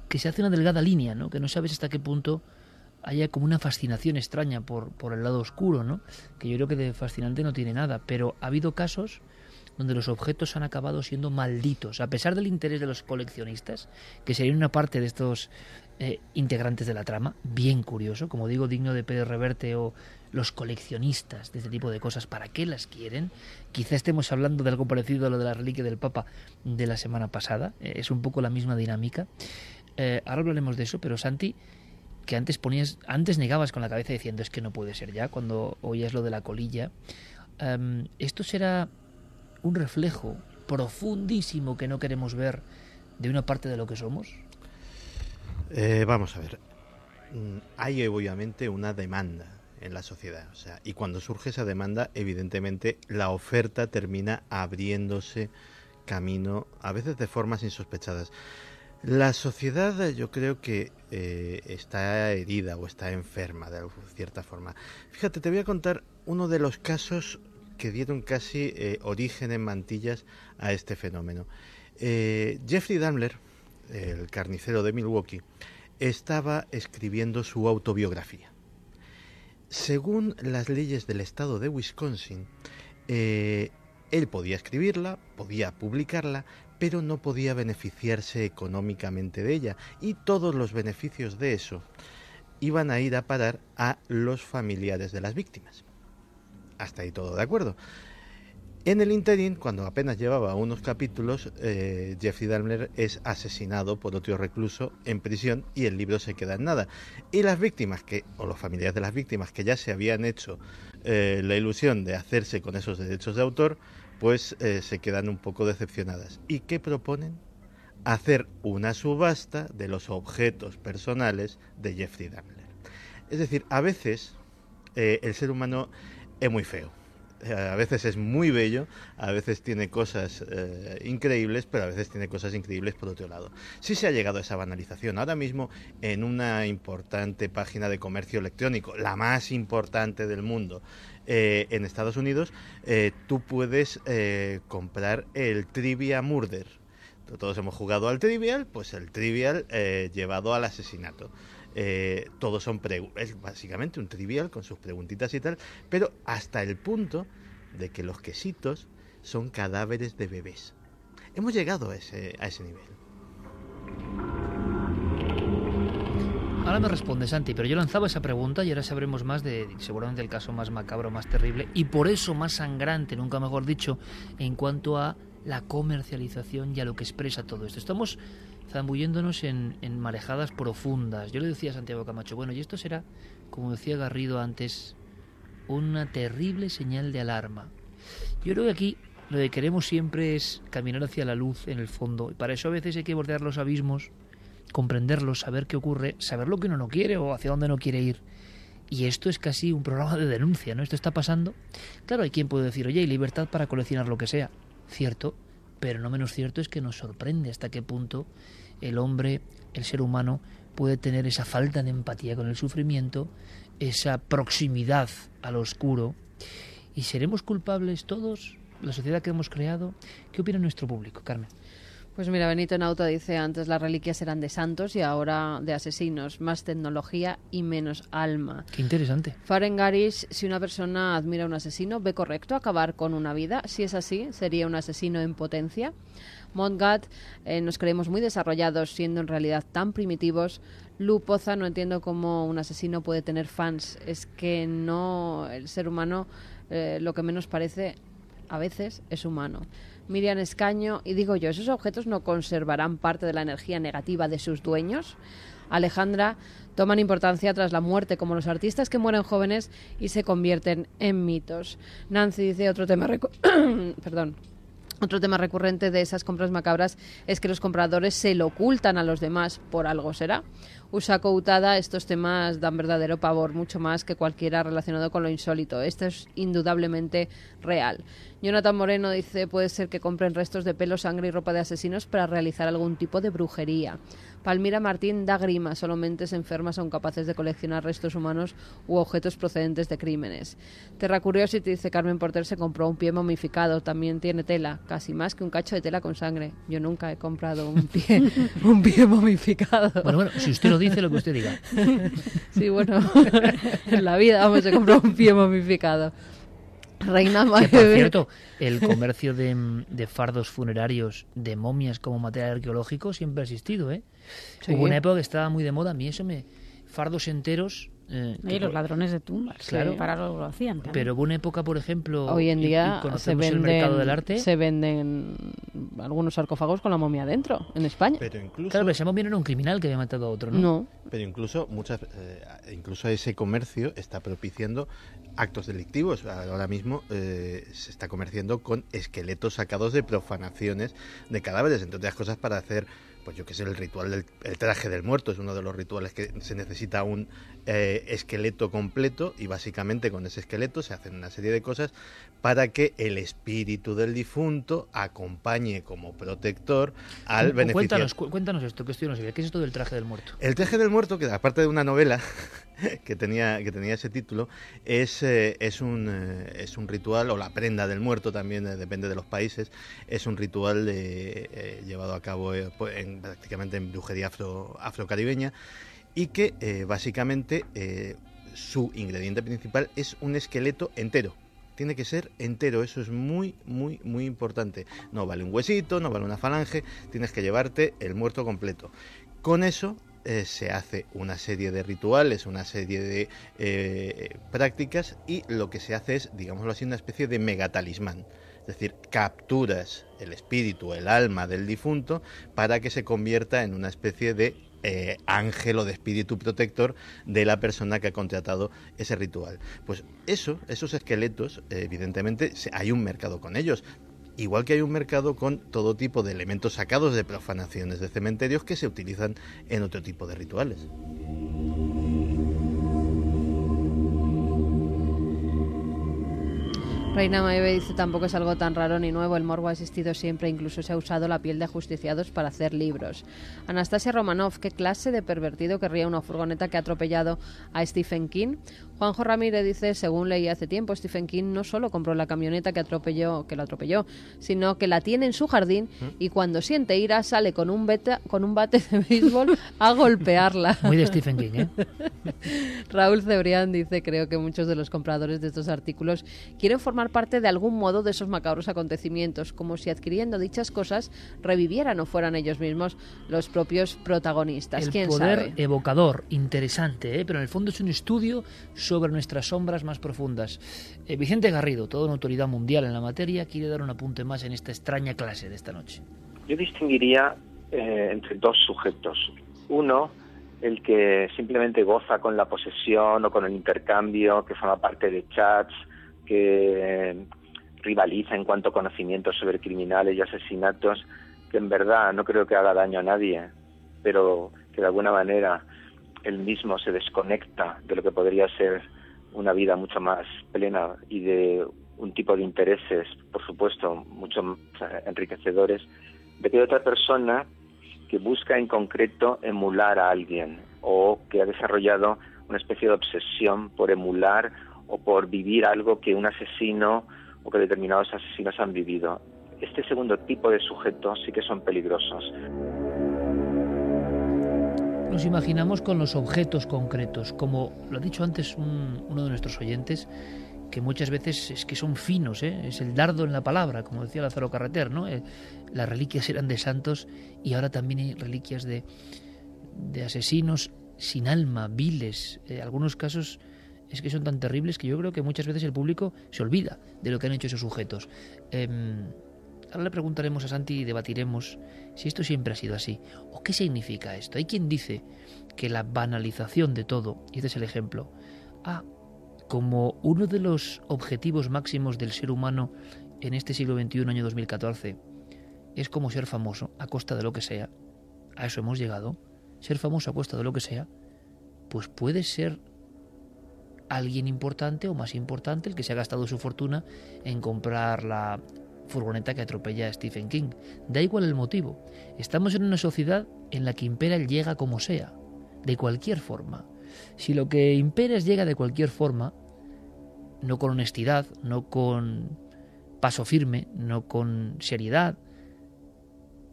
que se hace una delgada línea, ¿no? Que no sabes hasta qué punto haya como una fascinación extraña por, por el lado oscuro, ¿no? Que yo creo que de fascinante no tiene nada, pero ha habido casos donde los objetos han acabado siendo malditos, a pesar del interés de los coleccionistas, que serían una parte de estos eh, integrantes de la trama, bien curioso, como digo, digno de Pérez Reverte o los coleccionistas de este tipo de cosas, ¿para qué las quieren? Quizá estemos hablando de algo parecido a lo de la reliquia del Papa de la semana pasada, eh, es un poco la misma dinámica. Eh, ahora hablaremos de eso, pero Santi, que antes ponías, antes negabas con la cabeza diciendo es que no puede ser ya, cuando oías lo de la colilla. Em, esto será un reflejo profundísimo que no queremos ver de una parte de lo que somos. Eh, vamos a ver. Mm, Hay obviamente una demanda en la sociedad. O sea, y cuando surge esa demanda, evidentemente la oferta termina abriéndose camino, a veces de formas insospechadas. La sociedad yo creo que eh, está herida o está enferma de cierta forma. Fíjate, te voy a contar uno de los casos que dieron casi eh, origen en mantillas a este fenómeno. Eh, Jeffrey Dahmer, el carnicero de Milwaukee, estaba escribiendo su autobiografía. Según las leyes del estado de Wisconsin, eh, él podía escribirla, podía publicarla, pero no podía beneficiarse económicamente de ella y todos los beneficios de eso iban a ir a parar a los familiares de las víctimas. Hasta ahí todo de acuerdo. En el interín, cuando apenas llevaba unos capítulos, eh, Jeffrey Dahmer es asesinado por otro recluso en prisión y el libro se queda en nada. Y las víctimas, que, o los familiares de las víctimas que ya se habían hecho eh, la ilusión de hacerse con esos derechos de autor, pues eh, se quedan un poco decepcionadas. ¿Y qué proponen? Hacer una subasta de los objetos personales de Jeffrey Dahmer. Es decir, a veces el ser humano es muy feo a veces es muy bello, a veces tiene cosas eh, increíbles, pero a veces tiene cosas increíbles por otro lado. Sí se ha llegado a esa banalización. Ahora mismo en una importante página de comercio electrónico, la más importante del mundo, eh, en Estados Unidos, eh, tú puedes comprar el Trivia Murder. Todos hemos jugado al Trivial, pues el Trivial llevado al asesinato. Eh, todos son es básicamente un trivial con sus preguntitas y tal, pero hasta el punto de que los quesitos son cadáveres de bebés. Hemos llegado a ese, a ese nivel. Ahora me responde Santi, pero yo lanzaba esa pregunta y ahora sabremos más de seguramente el caso más macabro, más terrible y por eso más sangrante, nunca mejor dicho, en cuanto a la comercialización y a lo que expresa todo esto. Estamos zambulléndonos en, marejadas profundas. Yo le decía a Santiago Camacho, bueno, y esto será, como decía Garrido antes, una terrible señal de alarma. Yo creo que aquí lo que queremos siempre es caminar hacia la luz en el fondo. Y para eso a veces hay que bordear los abismos, comprenderlos, saber qué ocurre, saber lo que uno no quiere o hacia dónde no quiere ir. Y esto es casi un programa de denuncia, ¿no? Esto está pasando. Claro, hay quien puede decir, oye, hay libertad para coleccionar lo que sea. Cierto, pero no menos cierto es que nos sorprende hasta qué punto el hombre, el ser humano, puede tener esa falta de empatía con el sufrimiento, esa proximidad al oscuro. ¿Y seremos culpables todos, la sociedad que hemos creado? ¿Qué opina nuestro público, Carmen? Pues mira, Benito Nauta dice antes las reliquias eran de santos y ahora de asesinos, más tecnología y menos alma. Qué interesante. Farengarish, si una persona admira a un asesino, ¿ve correcto acabar con una vida? Si es así, ¿sería un asesino en potencia? Montgat, eh, nos creemos muy desarrollados siendo en realidad tan primitivos. Lu Poza, no entiendo cómo un asesino puede tener fans. Es que no, el ser humano eh, lo que menos parece a veces es humano. Miriam Escaño, y digo yo, ¿esos objetos no conservarán parte de la energía negativa de sus dueños? Alejandra, toman importancia tras la muerte, como los artistas que mueren jóvenes y se convierten en mitos. Nancy dice otro tema, perdón, otro tema recurrente de esas compras macabras es que los compradores se lo ocultan a los demás, por algo será. Usako Utada, estos temas dan verdadero pavor, mucho más que cualquiera relacionado con lo insólito. Esto es indudablemente real. Jonathan Moreno dice, puede ser que compren restos de pelo, sangre y ropa de asesinos para realizar algún tipo de brujería. Palmira Martín da grima, solo mentes enfermas son capaces de coleccionar restos humanos u objetos procedentes de crímenes. Terra Curiosity dice Carmen Porter se compró un pie momificado, también tiene tela, casi más que un cacho de tela con sangre. Yo nunca he comprado un pie, un pie momificado. Bueno, bueno, si usted lo dice, lo que usted diga. sí, bueno, en la vida vamos a comprar un pie momificado. Reina por cierto, el comercio de, de, fardos funerarios de momias como material arqueológico siempre ha existido, ¿eh? Hubo una época que estaba muy de moda. A mí eso me... Fardos enteros eh, y los ladrones de tumbas, claro, para lo, hacían. Pero hubo una época, por ejemplo, hoy en día se venden, el mercado del arte. Se venden algunos sarcófagos con la momia dentro, en España. Pero incluso, claro, pero esa momia no era un criminal que había matado a otro, ¿no? No. Pero incluso muchas, eh, incluso ese comercio está propiciando actos delictivos. Ahora mismo eh, se está comerciando con esqueletos sacados de profanaciones de cadáveres, entre otras cosas para hacer pues yo que sé, el ritual del el traje del muerto es uno de los rituales que se necesita un eh, esqueleto completo y básicamente con ese esqueleto se hacen una serie de cosas para que el espíritu del difunto acompañe como protector al beneficiario. Cuéntanos, cuéntanos esto, que estoy no sé, ¿qué es esto del traje del muerto? El traje del muerto, que aparte de una novela que tenía, que tenía ese título, es, eh, es, un, eh, es un ritual, o la prenda del muerto también, depende de los países, es un ritual llevado a cabo en, prácticamente en brujería afro, afrocaribeña y que eh, básicamente eh, su ingrediente principal es un esqueleto entero. Tiene que ser entero, eso es muy, muy, muy importante. No vale un huesito, no vale una falange, tienes que llevarte el muerto completo. Con eso eh, se hace una serie de rituales, una serie de eh, prácticas y lo que se hace es, digámoslo así, una especie de megatalismán. Es decir, capturas el espíritu, el alma del difunto para que se convierta en una especie de eh, ángel o de espíritu protector de la persona que ha contratado ese ritual. Pues eso, esos esqueletos, evidentemente, hay un mercado con ellos igual que hay un mercado con todo tipo de elementos sacados de profanaciones de cementerios que se utilizan en otro tipo de rituales. Reina Maeve dice tampoco es algo tan raro ni nuevo, el morbo ha existido siempre, incluso se ha usado la piel de ajusticiados para hacer libros. Anastasia Romanov, ¿qué clase de pervertido querría una furgoneta que ha atropellado a Stephen King? Juanjo Ramírez dice, según leí hace tiempo, Stephen King no solo compró la camioneta que atropelló, que lo atropelló, sino que la tiene en su jardín y cuando siente ira sale con un, beta, con un bate de béisbol a golpearla. Muy de Stephen King, ¿eh? Raúl Cebrián dice, creo que muchos de los compradores de estos artículos quieren formar parte de algún modo de esos macabros acontecimientos, como si adquiriendo dichas cosas revivieran o fueran ellos mismos los propios protagonistas. El ¿Quién poder evocador, interesante, ¿eh? pero en el fondo es un estudio sobre nuestras sombras más profundas. Eh, Vicente Garrido, toda una autoridad mundial en la materia, quiere dar un apunte más en esta extraña clase de esta noche. Yo distinguiría eh, entre dos sujetos. Uno, el que simplemente goza con la posesión o con el intercambio, que forma parte de chats, que rivaliza en cuanto a conocimientos sobre criminales y asesinatos, que en verdad no creo que haga daño a nadie, pero que de alguna manera él mismo se desconecta de lo que podría ser una vida mucho más plena y de un tipo de intereses, por supuesto, mucho más enriquecedores, de que otra persona que busca en concreto emular a alguien o que ha desarrollado una especie de obsesión por emular o por vivir algo que un asesino o que determinados asesinos han vivido. Este segundo tipo de sujetos sí que son peligrosos. Nos imaginamos con los objetos concretos, como lo ha dicho antes uno de nuestros oyentes, que muchas veces es que son finos, ¿eh? es el dardo en la palabra, como decía Lázaro Carreter, ¿no? Eh, las reliquias eran de santos y ahora también hay reliquias de, de asesinos sin alma, viles, en eh, algunos casos es que son tan terribles que yo creo que muchas veces el público se olvida de lo que han hecho esos sujetos. Em, ahora le preguntaremos a Santi y debatiremos si esto siempre ha sido así o qué significa esto. Hay quien dice que la banalización de todo, y este es el ejemplo, ah, como uno de los objetivos máximos del ser humano en este siglo XXI, año 2014, es como ser famoso a costa de lo que sea. A eso hemos llegado. Ser famoso a costa de lo que sea, pues puede ser alguien importante o más importante, el que se ha gastado su fortuna en comprar la furgoneta que atropella a Stephen King. Da igual el motivo. Estamos en una sociedad en la que impera el llega como sea, de cualquier forma. Si lo que impera es llega de cualquier forma, no con honestidad, no con paso firme, no con seriedad,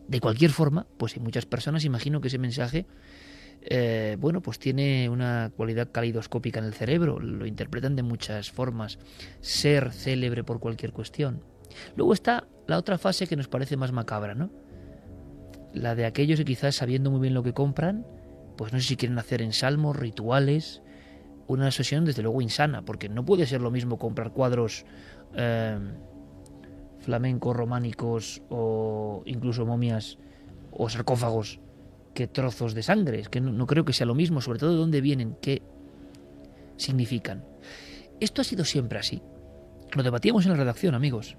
de cualquier forma, pues hay muchas personas, imagino que ese mensaje eh, bueno, pues tiene una cualidad calidoscópica en el cerebro, lo interpretan de muchas formas, ser célebre por cualquier cuestión. Luego está la otra fase que nos parece más macabra, ¿no? La de aquellos que quizás sabiendo muy bien lo que compran, pues no sé si quieren hacer ensalmos, rituales, una sesión desde luego insana, porque no puede ser lo mismo comprar cuadros eh, flamencos, románicos o incluso momias o sarcófagos que trozos de sangre. Es que no, creo que sea lo mismo, sobre todo de dónde vienen, qué significan. Esto ha sido siempre así. Lo debatíamos en la redacción, amigos.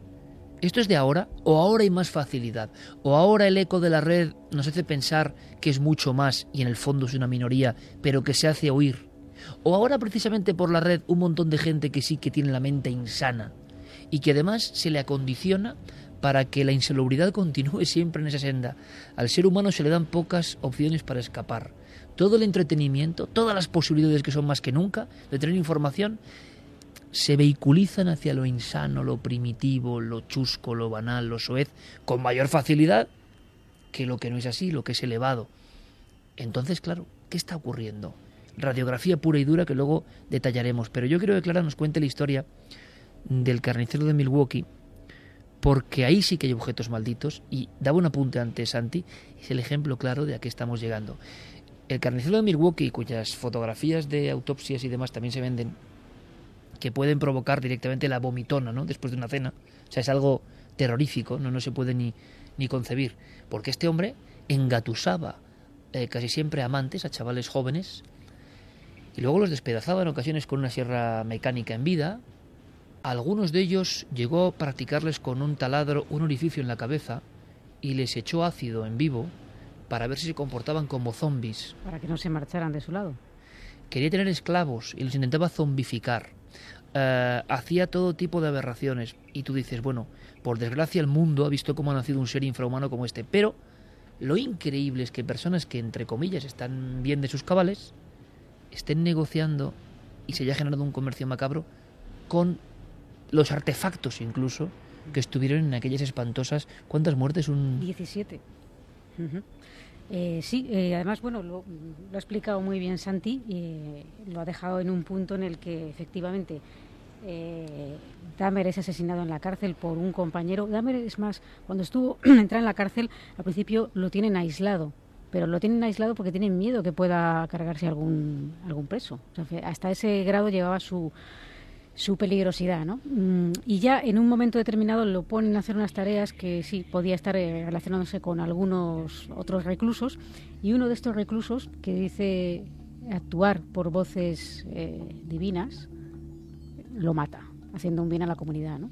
¿Esto es de ahora? ¿O ahora hay más facilidad? ¿O ahora el eco de la red nos hace pensar que es mucho más y en el fondo es una minoría, pero que se hace oír? ¿O ahora precisamente por la red un montón de gente que sí que tiene la mente insana y que además se le acondiciona para que la insalubridad continúe siempre en esa senda. Al ser humano se le dan pocas opciones para escapar. Todo el entretenimiento, todas las posibilidades que son más que nunca de tener información, se vehiculizan hacia lo insano, lo primitivo, lo chusco, lo banal, lo soez, con mayor facilidad que lo que no es así, lo que es elevado. Entonces, claro, ¿qué está ocurriendo? Radiografía pura y dura que luego detallaremos, pero yo quiero que Clara nos cuente la historia del carnicero de Milwaukee, porque ahí sí que hay objetos malditos, y daba un apunte antes, Santi, es el ejemplo claro de a qué estamos llegando. El carnicero de Milwaukee, cuyas fotografías de autopsias y demás también se venden, que pueden provocar directamente la vomitona, ¿no? Después de una cena. O sea, es algo terrorífico, no, no se puede ni, ni concebir. Porque este hombre engatusaba eh, casi siempre amantes, a chavales jóvenes, y luego los despedazaba en ocasiones con una sierra mecánica en vida. algunos de ellos llegó a practicarles con un taladro un orificio en la cabeza y les echó ácido en vivo para ver si se comportaban como zombies. Para que no se marcharan de su lado. Quería tener esclavos y los intentaba zombificar. Eh, hacía todo tipo de aberraciones. Y tú dices, bueno, por desgracia el mundo ha visto cómo ha nacido un ser infrahumano como este. Pero lo increíble es que personas que, entre comillas, están bien de sus cabales, estén negociando y se haya generado un comercio macabro con los artefactos incluso que estuvieron en aquellas espantosas. ¿Cuántas muertes? Un... 17. Eh, sí, eh, además, bueno, lo, ha explicado muy bien Santi y lo ha dejado en un punto en el que efectivamente eh, Dahmer es asesinado en la cárcel por un compañero. Dahmer es más, cuando estuvo entrar en la cárcel, al principio lo tienen aislado, pero lo tienen aislado porque tienen miedo que pueda cargarse algún, algún preso. hasta ese grado llevaba su, su peligrosidad, ¿no? Mm, y ya en un momento determinado lo ponen a hacer unas tareas que sí podía estar eh, relacionándose con algunos otros reclusos y uno de estos reclusos que dice actuar por voces eh, divinas lo mata, haciendo un bien a la comunidad, ¿no?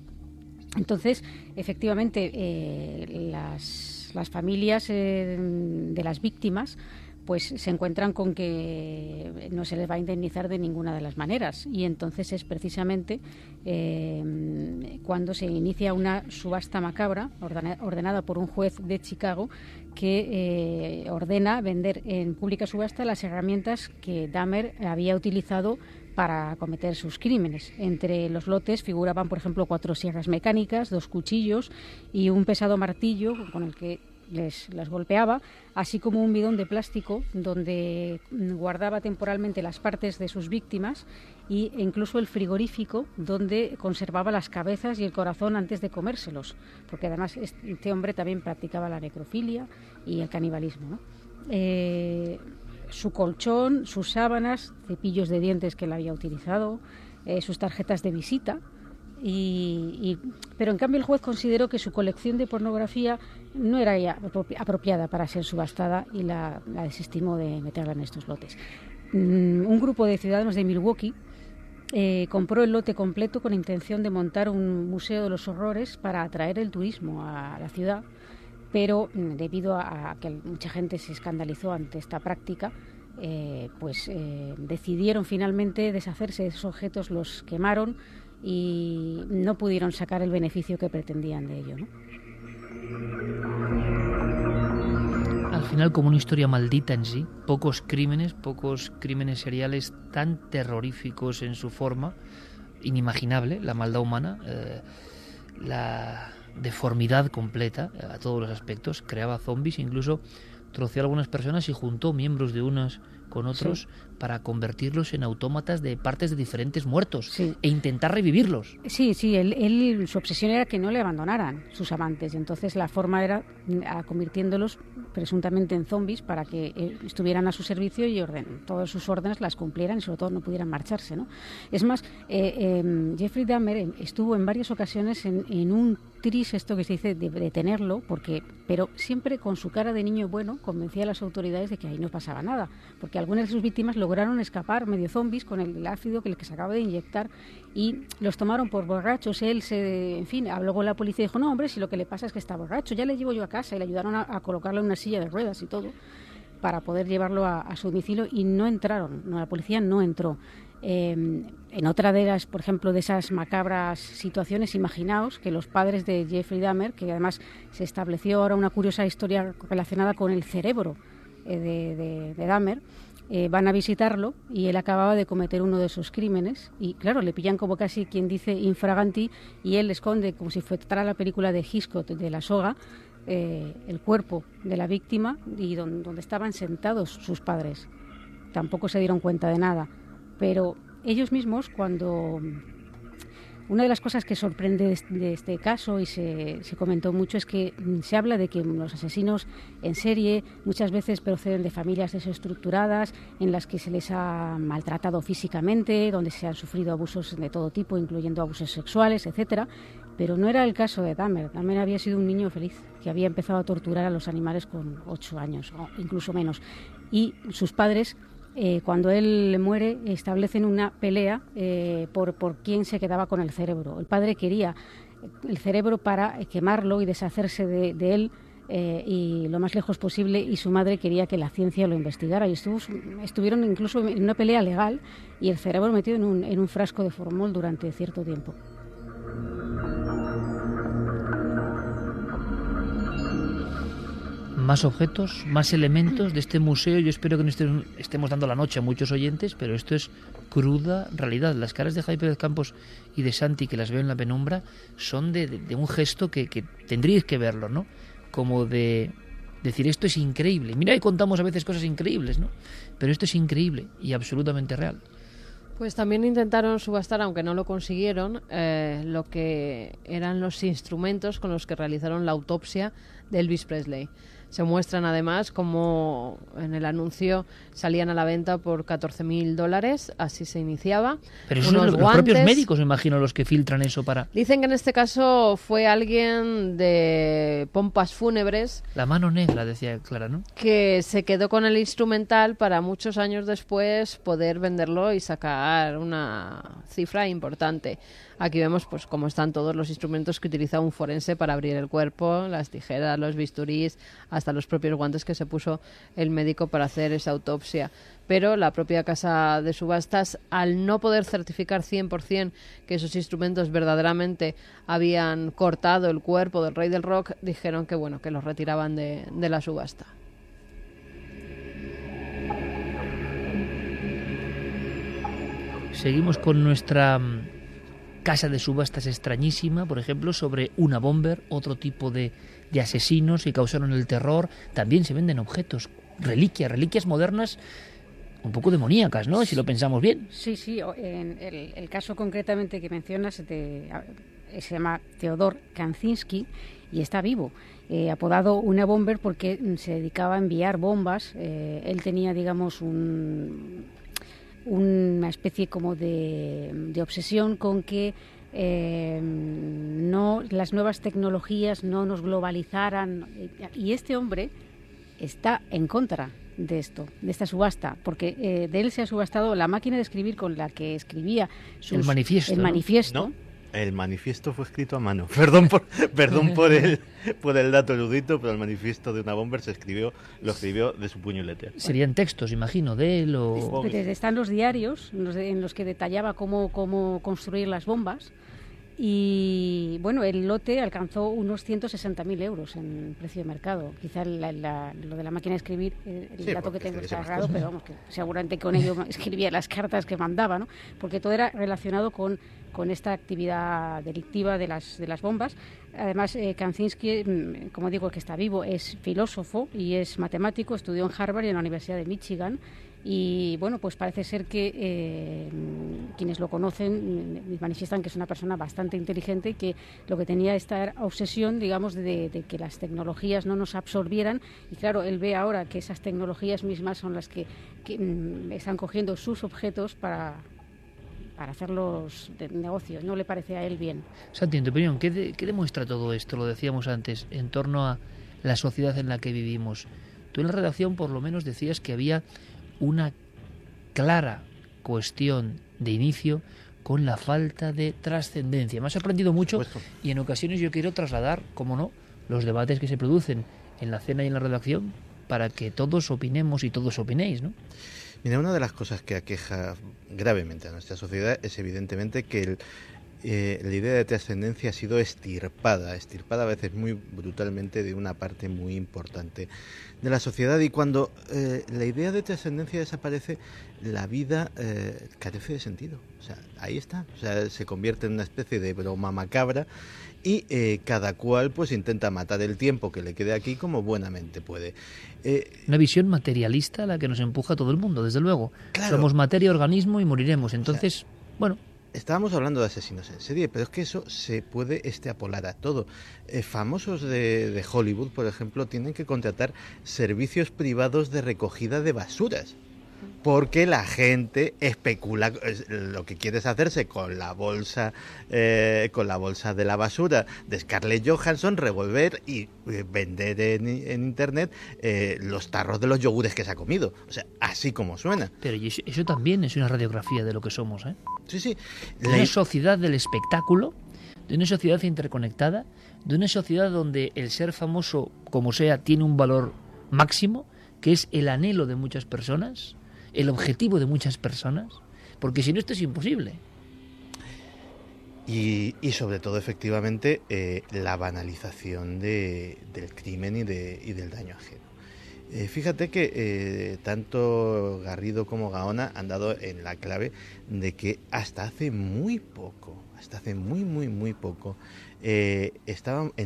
Entonces, efectivamente, eh, las, las, familias de las víctimas pues se encuentran con que no se les va a indemnizar de ninguna de las maneras. Y entonces es precisamente eh, cuando se inicia una subasta macabra ordenada por un juez de Chicago que eh, ordena vender en pública subasta las herramientas que Dahmer había utilizado para cometer sus crímenes. Entre los lotes figuraban, por ejemplo, cuatro sierras mecánicas, dos cuchillos y un pesado martillo con el que les las golpeaba, así como un bidón de plástico donde guardaba temporalmente las partes de sus víctimas e incluso el frigorífico donde conservaba las cabezas y el corazón antes de comérselos, porque además este hombre también practicaba la necrofilia y el canibalismo. Eh, su colchón, sus sábanas, cepillos de dientes que él había utilizado, eh, sus tarjetas de visita, y, pero en cambio el juez consideró que su colección de pornografía no era apropiada para ser subastada y la, desestimó de meterla en estos lotes. Mm, un grupo de ciudadanos de Milwaukee eh, compró el lote completo con intención de montar un museo de los horrores para atraer el turismo a la ciudad, pero mm, debido a, que mucha gente se escandalizó ante esta práctica, eh, pues eh, decidieron finalmente deshacerse de esos objetos, los quemaron y no pudieron sacar el beneficio que pretendían de ello. Al final, como una historia maldita en sí, pocos crímenes, pocos crímenes seriales tan terroríficos en su forma, inimaginable, la maldad humana, eh, la deformidad completa eh, a todos los aspectos, creaba zombies, incluso troceó a algunas personas y juntó miembros de unas con otros para convertirlos en autómatas de partes de diferentes muertos e intentar revivirlos. Sí, sí, él, su obsesión era que no le abandonaran sus amantes, entonces la forma era mm, convirtiéndolos presuntamente en zombies para que eh, estuvieran a su servicio y orden, todas sus órdenes las cumplieran y sobre todo no pudieran marcharse. ¿no? Es más, eh, em, Jeffrey Dahmer em, estuvo en varias ocasiones en, en un tris, esto que se dice, de detenerlo, porque, pero siempre con su cara de niño bueno convencía a las autoridades de que ahí no pasaba nada, porque algunas de sus víctimas lograron escapar medio zombies con el ácido que, se acaba de inyectar y los tomaron por borrachos. Él, se, en fin, habló con la policía y dijo, no, hombre, si lo que le pasa es que está borracho, ya le llevo yo a casa y le ayudaron a, colocarlo en una silla de ruedas y todo para poder llevarlo a, su domicilio y no entraron, no, la policía no entró. Em, en otra de las, por ejemplo, de esas macabras situaciones, imaginaos que los padres de Jeffrey Dahmer, que además se estableció ahora una curiosa historia relacionada con el cerebro eh, de, de Dahmer, eh, van a visitarlo y él acababa de cometer uno de esos crímenes y claro, le pillan como casi quien dice infraganti y él esconde como si fuera la película de Hitchcock de la soga eh, el cuerpo de la víctima y donde, estaban sentados sus padres. Tampoco se dieron cuenta de nada, pero ellos mismos cuando Una de las cosas que sorprende de este caso y se, se, comentó mucho es que se habla de que los asesinos en serie muchas veces proceden de familias desestructuradas en las que se les ha maltratado físicamente, donde se han sufrido abusos de todo tipo, incluyendo abusos sexuales, etcétera. Pero no era el caso de Dahmer. Dahmer había sido un niño feliz que había empezado a torturar a los animales con ocho años o incluso menos. Y sus padres eh, cuando él muere, establecen una pelea eh, por, por quién se quedaba con el cerebro. El padre quería el cerebro para quemarlo y deshacerse de, él eh, y lo más lejos posible y su madre quería que la ciencia lo investigara y estuvieron incluso en una pelea legal y el cerebro metido en un, en un frasco de formol durante cierto tiempo. Más objetos, más elementos de este museo. Yo espero que no estemos dando la noche a muchos oyentes, pero esto es cruda realidad. Las caras de Jaime Pérez Campos y de Santi, que las veo en la penumbra, son de, un gesto que, tendríais que verlo, ¿no? Como de decir, esto es increíble. Mira, que contamos a veces cosas increíbles, ¿no? Pero esto es increíble y absolutamente real. Pues también intentaron subastar, aunque no lo consiguieron, eh, lo que eran los instrumentos con los que realizaron la autopsia de Elvis Presley. Se muestran además como en el anuncio salían a la venta por 14.000 dólares, así se iniciaba. Pero son los, propios médicos, me imagino, los que filtran eso para... Dicen que en este caso fue alguien de pompas fúnebres. La mano negra, decía Clara, ¿no? Que se quedó con el instrumental para muchos años después poder venderlo y sacar una cifra importante. Aquí vemos pues cómo están todos los instrumentos que utiliza un forense para abrir el cuerpo, las tijeras, los bisturís, hasta los propios guantes que se puso el médico para hacer esa autopsia. Pero la propia casa de subastas, al no poder certificar 100% que esos instrumentos verdaderamente habían cortado el cuerpo del rey del rock, dijeron que bueno, que los retiraban de, de la subasta. Seguimos con nuestra casa de subastas extrañísima, por ejemplo, sobre una bomber, otro tipo de, de asesinos que causaron el terror. También se venden objetos, reliquias, reliquias modernas un poco demoníacas, ¿no? Si lo pensamos bien. Sí, sí. En el, caso concretamente que mencionas se llama Teodor Kancinski y está vivo. Eh, apodado una bomber porque se dedicaba a enviar bombas. Eh, él tenía, digamos, un, una especie como de, de obsesión con que eh, no las nuevas tecnologías no nos globalizaran y este hombre está en contra de esto, de esta subasta, porque eh, de él se ha subastado la máquina de escribir con la que escribía el manifiesto. El manifiesto el manifiesto fue escrito a mano. Perdón por, perdón por el, por el dato erudito, pero el manifiesto de una bomber se escribió, lo escribió de su puño y letra. Serían textos, imagino, de él o... Están los diarios en los que detallaba cómo, cómo construir las bombas. Y bueno, el lote alcanzó unos 160.000 euros en precio de mercado. Quizá lo de la máquina de escribir, eh, el dato que tengo está errado, pero vamos, que seguramente con ello escribía las cartas que mandaba, ¿no? Porque todo era relacionado con con esta actividad delictiva de las, de las bombas. Además, eh, Kanczynski, mm, como digo, que está vivo, es filósofo y es matemático, estudió en Harvard y en la Universidad de Michigan. Y bueno, pues parece ser que eh, quienes lo conocen mm, manifiestan que es una persona bastante inteligente y que lo que tenía esta obsesión, digamos, de, que las tecnologías no nos absorbieran. Y claro, él ve ahora que esas tecnologías mismas son las que, mm, están cogiendo sus objetos para, para hacer los negocios. No le parece a él bien. Santi, en tu opinión, ¿qué, demuestra todo esto? Lo decíamos antes, en torno a la sociedad en la que vivimos. Tú en la redacción por lo menos decías que había una clara cuestión de inicio con la falta de trascendencia. Me ha sorprendido mucho y en ocasiones yo quiero trasladar, como no, los debates que se producen en la cena y en la redacción para que todos opinemos y todos opinéis, ¿no? Mira, una de las cosas que aqueja gravemente a nuestra sociedad es evidentemente que eh, la idea de trascendencia ha sido estirpada, estirpada a veces muy brutalmente de una parte muy importante de la sociedad y cuando eh, la idea de trascendencia desaparece, la vida eh, carece de sentido. O sea, ahí está. O sea, se convierte en una especie de broma macabra y cada cual pues intenta matar el tiempo que le quede aquí como buenamente puede. Una visión materialista la que nos empuja a todo el mundo, desde luego. Somos materia, organismo y moriremos. Entonces, bueno, estábamos hablando de asesinos en serie, pero es que eso se puede extrapolar a todo. Eh, famosos de, de Hollywood, por ejemplo, tienen que contratar servicios privados de recogida de basuras porque la gente especula lo que quieres hacerse con la bolsa eh, con la bolsa de la basura. De Scarlett Johansson revolver y vender en, internet eh, los tarros de los yogures que se ha comido. O sea así como suena. Pero eso, también es una radiografía de lo que somos ¿eh? sí sí. De una sociedad del espectáculo de una sociedad interconectada de una sociedad donde el ser famoso como sea tiene un valor máximo que es el anhelo de muchas personas el objetivo de muchas personas, porque si no esto es imposible. Y, sobre todo, efectivamente, eh, la banalización de, del crimen y, de, y, del daño ajeno. Eh, fíjate que eh, tanto Garrido como Gaona han dado en la clave de que hasta hace muy poco, hasta hace muy, muy, muy poco, en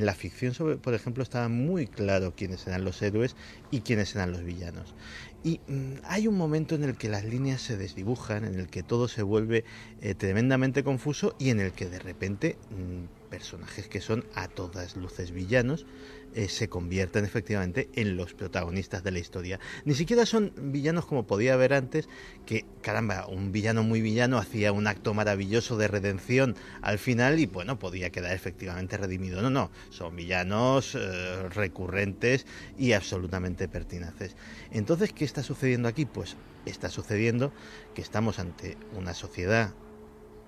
la ficción, por ejemplo, estaba muy claro quiénes eran los héroes y quiénes eran los villanos. Y mm, hay un momento en el que las líneas se desdibujan, en el que todo se vuelve eh, tremendamente confuso y en el que de repente mm, personajes que son a todas luces villanos eh, se convierten efectivamente en los protagonistas de la historia. Ni siquiera son villanos como podía haber antes, que caramba, un villano muy villano hacía un acto maravilloso de redención al final y bueno, podía quedar efectivamente redimido. No, no, son villanos eh, recurrentes y absolutamente pertinaces. Entonces, ¿qué está sucediendo aquí? Pues está sucediendo que estamos ante una sociedad,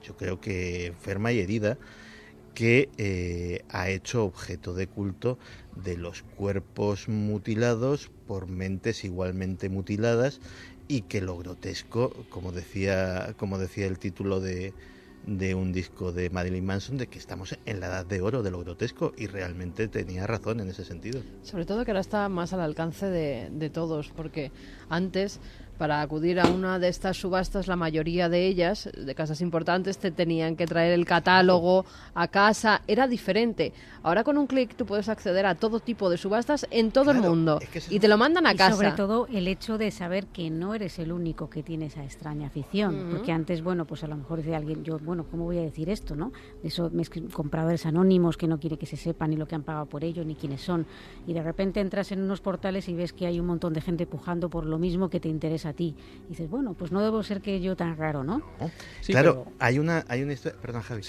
yo creo que enferma y herida, que eh, ha hecho objeto de culto de los cuerpos mutilados por mentes igualmente mutiladas y que lo grotesco, como decía, como decía el título de, de un disco de Marilyn Manson, de que estamos en la edad de oro de lo grotesco y realmente tenía razón en ese sentido. Sobre todo que ahora está más al alcance de, de todos, porque antes para acudir a una de estas subastas, la mayoría de ellas, de casas importantes, te tenían que traer el catálogo a casa. Era diferente. Ahora con un clic tú puedes acceder a todo tipo de subastas en todo el mundo y te lo mandan a casa. Sobre todo el hecho de saber que no eres el único que tiene esa extraña afición. Porque antes, bueno, pues a lo mejor de alguien, yo, bueno, ¿cómo voy a decir esto, no? De esos compradores anónimos que no quiere que se sepa ni lo que han pagado por ello ni quiénes son. Y de repente entras en unos portales y ves que hay un montón de gente pujando por lo mismo que te interesa a ti. Y dices, bueno, pues no debo ser que yo tan raro, ¿no? claro, hay una hay una historia, perdón Javi,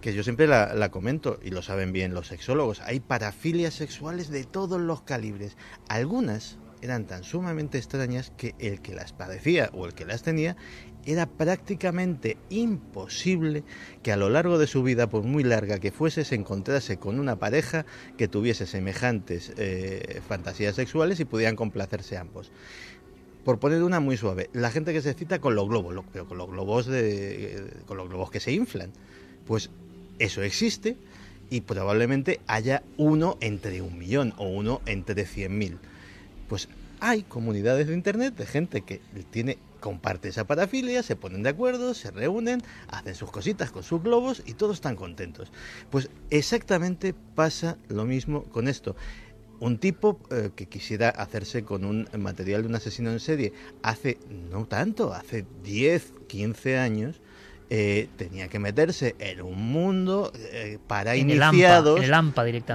que yo siempre la, comento y lo saben bien los sexólogos. Hay parafilias sexuales de todos los calibres. Algunas eran tan sumamente extrañas que el que las padecía o el que las tenía era prácticamente imposible que a lo largo de su vida, por muy larga que fuese, se encontrase con una pareja que tuviese semejantes eh, fantasías sexuales y pudieran complacerse ambos por poner una muy suave, la gente que se cita con los globos, pero con los globos de, con los globos que se inflan, pues eso existe y probablemente haya uno entre un millón o uno entre cien mil. Pues hay comunidades de internet de gente que tiene comparte esa parafilia, se ponen de acuerdo, se reúnen, hacen sus cositas con sus globos y todos están contentos. Pues exactamente pasa lo mismo con esto un tipo eh, que quisiera hacerse con un material de un asesino en serie. Hace no tanto, hace 10, 15 años, eh, tenía que meterse en un mundo eh, para iniciados,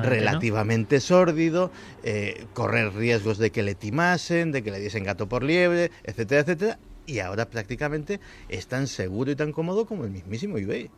relativamente sórdido, correr riesgos de que le timasen, de que le diesen gato por liebre, etcétera, etcétera, y ahora prácticamente es tan seguro y tan cómodo como el mismísimo eBay.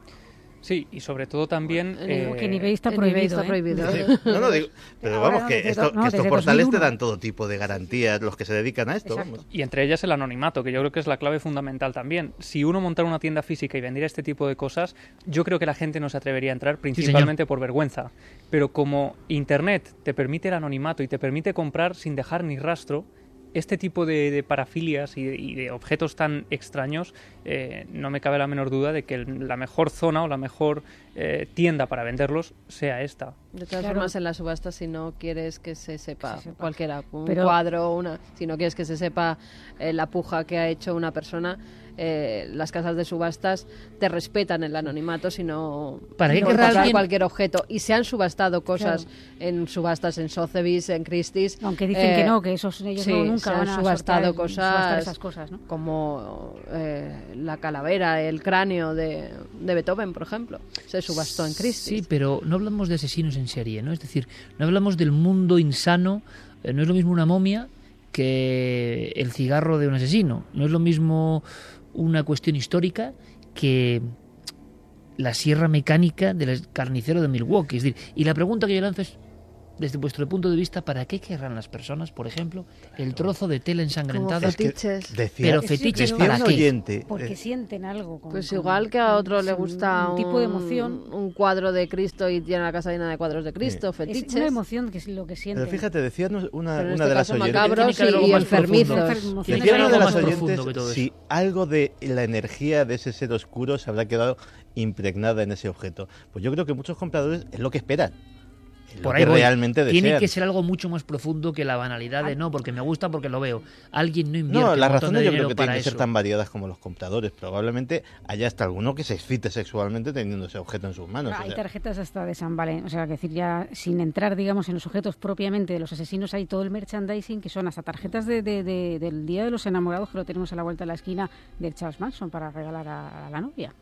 Sí, y sobre todo también... Eh, que nivel está prohibido. Está prohibido. ¿eh? No, no, digo, pero vamos, que, esto, que estos portales te dan todo tipo de garantías, los que se dedican a esto. Vamos. Y entre ellas el anonimato, que yo creo que es la clave fundamental también. Si uno montara una tienda física y vendiera este tipo de cosas, yo creo que la gente no se atrevería a entrar, principalmente por vergüenza. Pero como Internet te permite el anonimato y te permite comprar sin dejar ni rastro, este tipo de, parafilias y de, objetos tan extraños, eh, no me cabe la menor duda de que la mejor zona o la mejor eh, tienda para venderlos sea esta. De todas Claro. formas, en la subasta, si no quieres que se sepa, Se sepa. cualquiera, un Pero- cuadro, una, si no quieres que se sepa eh, la puja que ha hecho una persona, eh, las casas de subastas te respetan el anonimato, si no ¿Para no alguien- cualquier objeto. Y se han subastado cosas en subastas en Sotheby's, en Christie's. Aunque dicen eh, que no, que esos ellos sí, no, nunca se han van a subastado subastar cosas, esas cosas, ¿no? como eh, la calavera, el cráneo de, de Beethoven, por ejemplo. Se subastó en. Sí, pero no hablamos de asesinos en serie, ¿no? Es decir, no hablamos del mundo insano. eh, no es lo mismo una momia que el cigarro de un asesino. No es lo mismo una cuestión histórica que la sierra mecánica del carnicero de Milwaukee. Es decir, y la pregunta que yo lanzo es, desde vuestro punto de vista, ¿para qué querrán las personas, por ejemplo, el trozo de tela ensangrentada? Como fetiches. Decía, Pero Sí, fetiches decía para un qué? oyente, Porque eh, sienten algo. con- Pues igual que a otro le gusta un tipo de emoción. un cuadro de Cristo y tiene la casa llena de cuadros de Cristo, Es fetiches. una emoción que es lo que sienten. pero fíjate, decía una, Pero en una este de las caso oyentes. macabros y, y enfermizos. Decía una de las oyentes si algo de la energía de ese ser oscuro se habrá quedado impregnada en ese objeto. Pues yo creo que muchos compradores es lo que esperan. Por voy. realmente Tiene que ser algo mucho más profundo que la banalidad de no, porque me gusta, porque lo veo. Alguien no invierte No, las razones yo creo que tienen que ser tan variadas como los compradores. Probablemente haya hasta alguno que se excite sexualmente teniendo ese objeto en sus manos. o Hay sea, tarjetas hasta de San Valentín, o sea, que decir ya sin entrar, digamos, en los objetos propiamente de los asesinos, hay todo el merchandising que son hasta tarjetas de, de- de- del Día de los Enamorados que lo tenemos a la vuelta de la esquina de Charles Manson para regalar a, a la novia.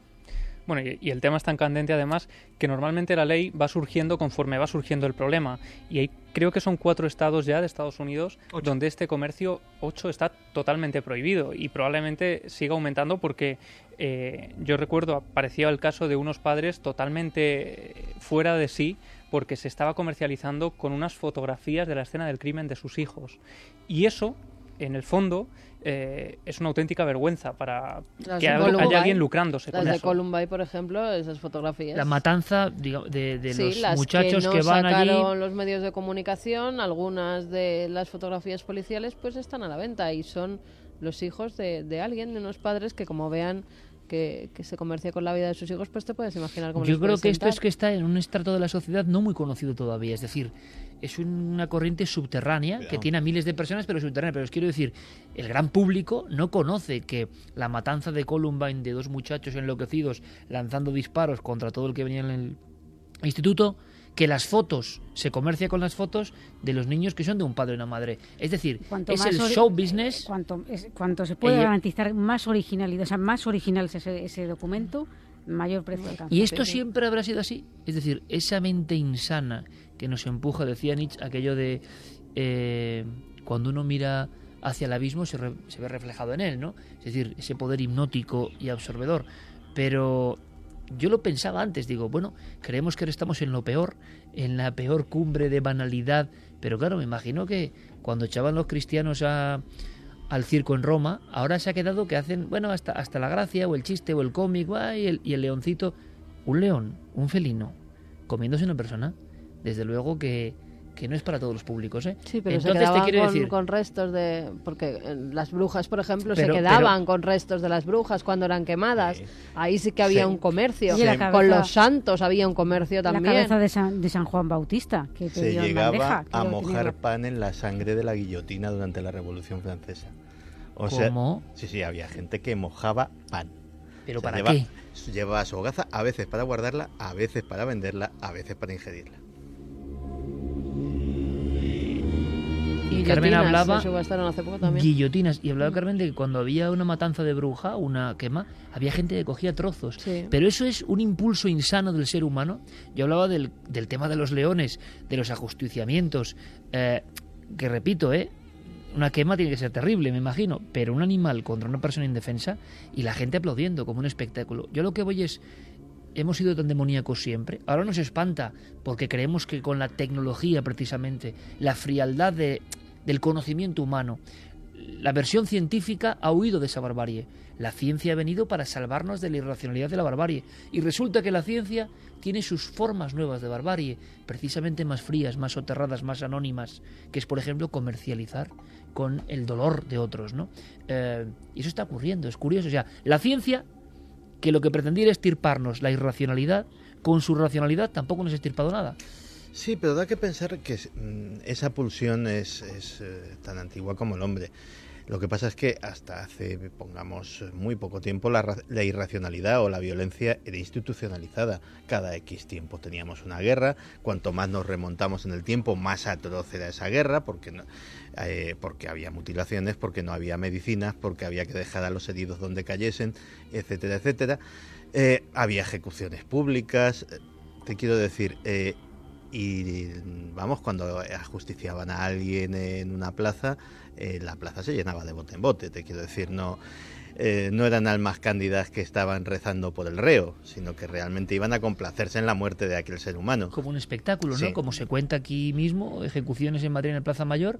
Bueno, y, y el tema es tan candente además que normalmente la ley va surgiendo conforme va surgiendo el problema. Y hay, creo que son cuatro estados ya de Estados Unidos donde este comercio, ocho, está totalmente prohibido y probablemente siga aumentando porque eh, yo recuerdo, aparecía el caso de unos padres totalmente eh, fuera de sí porque se estaba comercializando con unas fotografías de la escena del crimen de sus hijos. Y eso, en el fondo, eh, es una auténtica vergüenza para Las que haya Columbine, alguien lucrándose Las con de eso. Columbine, por ejemplo, esas fotografías. La matanza digamos, de, de Sí, los las muchachos que, que, no van allí. sacaron los medios de comunicación, algunas de las fotografías policiales pues están a la venta y son los hijos de, de alguien, de unos padres que como vean que, que se comercia con la vida de sus hijos, pues te puedes imaginar cómo Yo creo que esto es sentar. que está en un estrato de la sociedad no muy conocido todavía. Es decir, es una corriente subterránea que tiene a miles de personas, pero subterránea. Pero os quiero decir, el gran público no conoce que la matanza de Columbine de dos muchachos enloquecidos lanzando disparos contra todo el que venía en el instituto, que las fotos, se comercia con las fotos de los niños que son de un padre y una madre. Es decir, Cuanto es el show business. Cuanto, es- cuanto se puede garantizar más originalidad, o sea, más original es ese, ese documento, mayor precio alcanza. Y esto siempre habrá sido así. Es decir, esa mente insana que nos empuja, decía Nietzsche, aquello de eh, cuando uno mira hacia el abismo se, re- se ve reflejado en él, ¿no? Es decir, ese poder hipnótico y absorbedor. Pero yo lo pensaba antes, digo, bueno, creemos que ahora estamos en lo peor, en la peor cumbre de banalidad, pero claro, me imagino que cuando echaban los cristianos a, al circo en Roma, ahora se ha quedado que hacen, bueno, hasta, hasta la gracia, o el chiste, o el cómic, y y el leoncito, un león, un felino, comiéndose una persona, desde luego que, que no es para todos los públicos, ¿eh? Sí, pero se Entonces te quedaban quiero con, decir, con restos de... Porque eh, las brujas, por ejemplo, Pero- se quedaban con restos de las brujas cuando eran quemadas. Sí. Ahí sí que había Sí. un comercio. La Con los santos había un comercio La también. cabeza de San, de San Juan Bautista, que te se llegaba bandeja, a mojar la- pan en la sangre de la guillotina durante la Revolución Francesa. O sea, ¿Cómo? sí, sí, había gente que mojaba pan. ¿Pero O sea, para lleva- qué? Llevaba su hogaza a veces para guardarla, a veces para venderla, a veces para ingerirla. Carmen hablaba hace poco también. guillotinas y hablaba Carmen de que cuando había una matanza de bruja, una quema, había gente que cogía trozos. Sí. Pero eso es un impulso insano del ser humano. Yo hablaba del, del tema de los leones, de los ajusticiamientos, eh, que repito, ¿eh? Una quema tiene que ser terrible, me imagino, pero un animal contra una persona indefensa y la gente aplaudiendo como un espectáculo. Yo lo que voy es, hemos sido tan demoníacos siempre. Ahora nos espanta porque creemos que con la tecnología precisamente, la frialdad de- del conocimiento humano, la versión científica ha huido de esa barbarie. La ciencia ha venido para salvarnos de la irracionalidad de la barbarie. Y resulta que la ciencia tiene sus formas nuevas de barbarie, precisamente más frías, más soterradas, más anónimas, que es, por ejemplo, comercializar con el dolor de otros, ¿no? Eh, y eso está ocurriendo, es curioso. O sea, la ciencia, que lo que pretendía era estirparnos la irracionalidad, con su racionalidad tampoco nos ha estirpado nada. Sí, pero da que pensar que mm, esa pulsión es, eh, tan antigua como el hombre. Lo que pasa es que hasta hace, pongamos, muy poco tiempo la, la, irracionalidad o la violencia era institucionalizada. Cada X tiempo teníamos una guerra, cuanto más nos remontamos en el tiempo, más atroz era esa guerra, porque, no, eh, porque había mutilaciones, porque no había medicinas, porque había que dejar a los heridos donde cayesen, etcétera, etcétera. Eh, había ejecuciones públicas. Te quiero decir, y vamos, cuando ajusticiaban a alguien en una plaza, eh, la plaza se llenaba de bote en bote, te quiero decir, no, eh, no eran almas cándidas que estaban rezando por el reo, sino que realmente iban a complacerse en la muerte de aquel ser humano. Como un espectáculo, ¿no? Como se cuenta aquí mismo, ejecuciones en Madrid en el Plaza Mayor,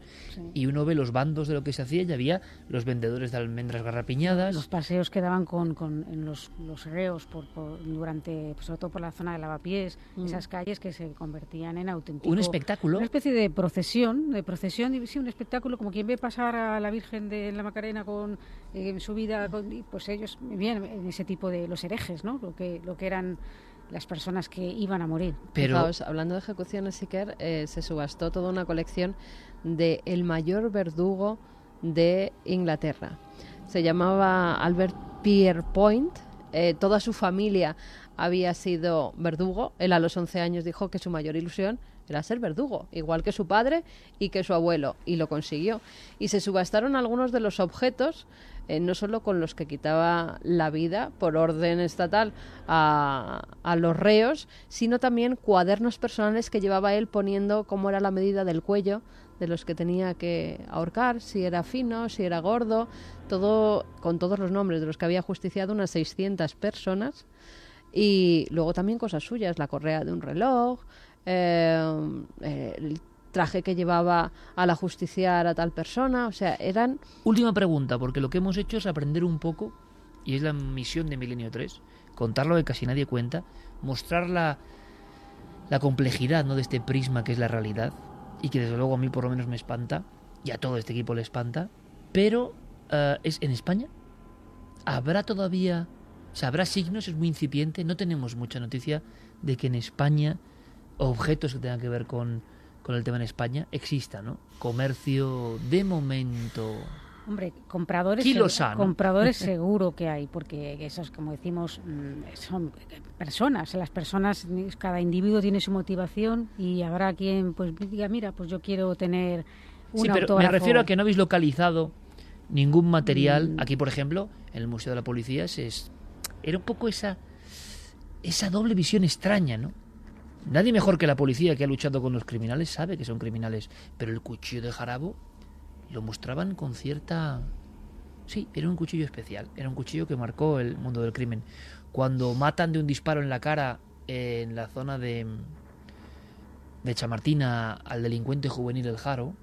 y uno ve los bandos de lo que se hacía y había los vendedores de almendras garrapiñadas. Los paseos que daban con, con en los, los reos por, durante, pues, sobre todo por la zona de lavapiés, mm. esas calles que se convertían en auténtico... Un espectáculo. Una especie de procesión, de procesión, sí, un espectáculo como quien ve pasar a la Virgen de la Macarena con eh, su vida pues ellos bien en ese tipo de los herejes, ¿no? Lo que, lo que eran las personas que iban a morir. Pero hablando de ejecuciones, Siker, eh, se subastó toda una colección de el mayor verdugo de Inglaterra. Se llamaba Albert Pierpoint. Eh, toda su familia había sido verdugo. Él a los 11 años dijo que su mayor ilusión era ser verdugo, igual que su padre y que su abuelo, y lo consiguió. Y se subastaron algunos de los objetos eh, no solo con los que quitaba la vida por orden estatal a, a, los reos, sino también cuadernos personales que llevaba él poniendo cómo era la medida del cuello de los que tenía que ahorcar, si era fino, si era gordo, todo con todos los nombres de los que había justiciado unas 600 personas y luego también cosas suyas, la correa de un reloj, el traje que llevaba a la justiciar a tal persona, o sea, eran... Última pregunta, porque lo que hemos hecho es aprender un poco, y es la misión de Milenio 3, contar lo que casi nadie cuenta, mostrar la, la complejidad ¿no? de este prisma que es la realidad, y que desde luego a mí por lo menos me espanta, y a todo este equipo le espanta, pero uh, es en España. ¿Habrá todavía, o sea, habrá signos, es muy incipiente, no tenemos mucha noticia de que en España objetos que tengan que ver con con el tema en España exista, ¿no? Comercio de momento. Hombre, compradores, compradores seguro que hay, porque esos, como decimos, mm, son personas. Las personas, cada individuo tiene su motivación y habrá quien pues diga, mira, pues yo quiero tener un Sí, pero me refiero a que no habéis localizado ningún material. Mm. Aquí, por ejemplo, en el Museo de la Policía, es, era un poco esa, esa doble visión extraña, ¿no? Nadie mejor que la policía que ha luchado con los criminales sabe que son criminales, pero el cuchillo de Jarabo lo mostraban con cierta... Sí, era un cuchillo especial, era un cuchillo que marcó el mundo del crimen. Cuando matan de un disparo en la cara en la zona de, de Chamartina al delincuente juvenil El Jaro,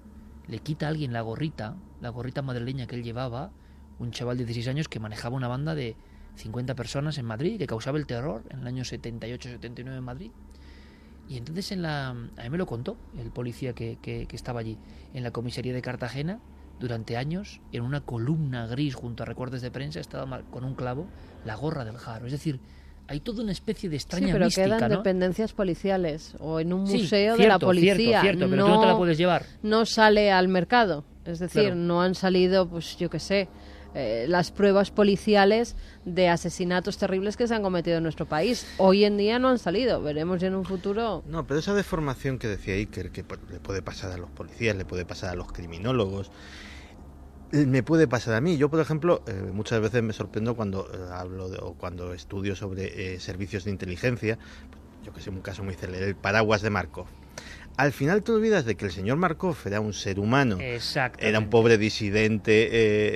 le quita a alguien la gorrita, la gorrita madrileña que él llevaba, un chaval de 16 años que manejaba una banda de 50 personas en Madrid, que causaba el terror en el año 78-79 en Madrid. Y entonces en la, a mí me lo contó el policía que, que, estaba allí, en la comisaría de Cartagena, durante años, en una columna gris junto a recortes de prensa, estaba con un clavo la gorra del Jaro. Es decir, hay toda una especie de extraña sí, pero mística, quedan dependencias policiales o en un museo de la policía. Cierto, cierto, pero no, tú no te la puedes llevar. No sale al mercado. Es decir, no han salido, pues yo qué sé, eh, las pruebas policiales de asesinatos terribles que se han cometido en nuestro país. Hoy en día no han salido, veremos en un futuro. No, pero esa deformación que decía Iker, que le puede pasar a los policías, le puede pasar a los criminólogos, eh, me puede pasar a mí. Yo, por ejemplo, eh, muchas veces me sorprendo cuando hablo o cuando estudio sobre servicios de inteligencia. Yo que sé, un caso muy célebre, el paraguas de Markov al final te olvidas de que el señor Markov era un ser humano, era un pobre disidente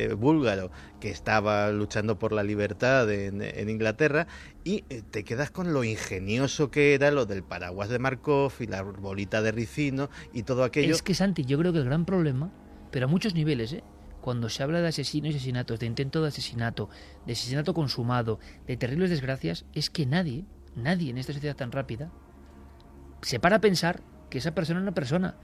eh, búlgaro que estaba luchando por la libertad en, Inglaterra y eh, te quedas con lo ingenioso que era lo del paraguas de Markov y la bolita de ricino y todo aquello. Es que Santi, yo creo que el gran problema, pero a muchos niveles, ¿eh? cuando se habla de asesinos y asesinatos, de intento de asesinato, de asesinato consumado, de terribles desgracias, es que nadie, nadie en esta sociedad tan rápida, se para a pensar que esa persona es una persona,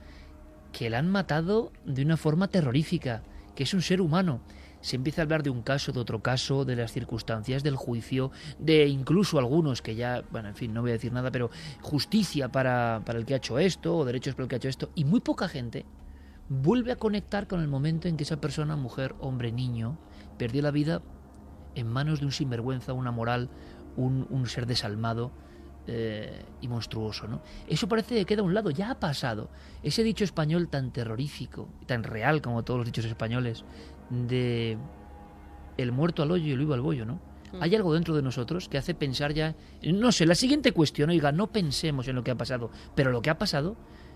que la han matado de una forma terrorífica, que es un ser humano. se empieza a hablar de un caso, de otro caso, de las circunstancias, del juicio, de incluso algunos que ya, bueno, en fin, no voy a decir nada, pero justicia para, para el que ha hecho esto, o derechos para el que ha hecho esto, y muy poca gente vuelve a conectar con el momento en que esa persona, mujer, hombre, niño, perdió la vida en manos de un sinvergüenza, una moral, un, un ser desalmado, eh, y monstruoso. ¿no? Eso parece que queda a un lado, ya ha pasado. Ese dicho español tan terrorífico, tan real como todos los dichos españoles, de el muerto al hoyo y el vivo al bollo, ¿no? Mm. Hay algo dentro de nosotros que hace pensar ya, no sé, la siguiente cuestión, oiga, no pensemos en lo que ha pasado, pero lo que ha pasado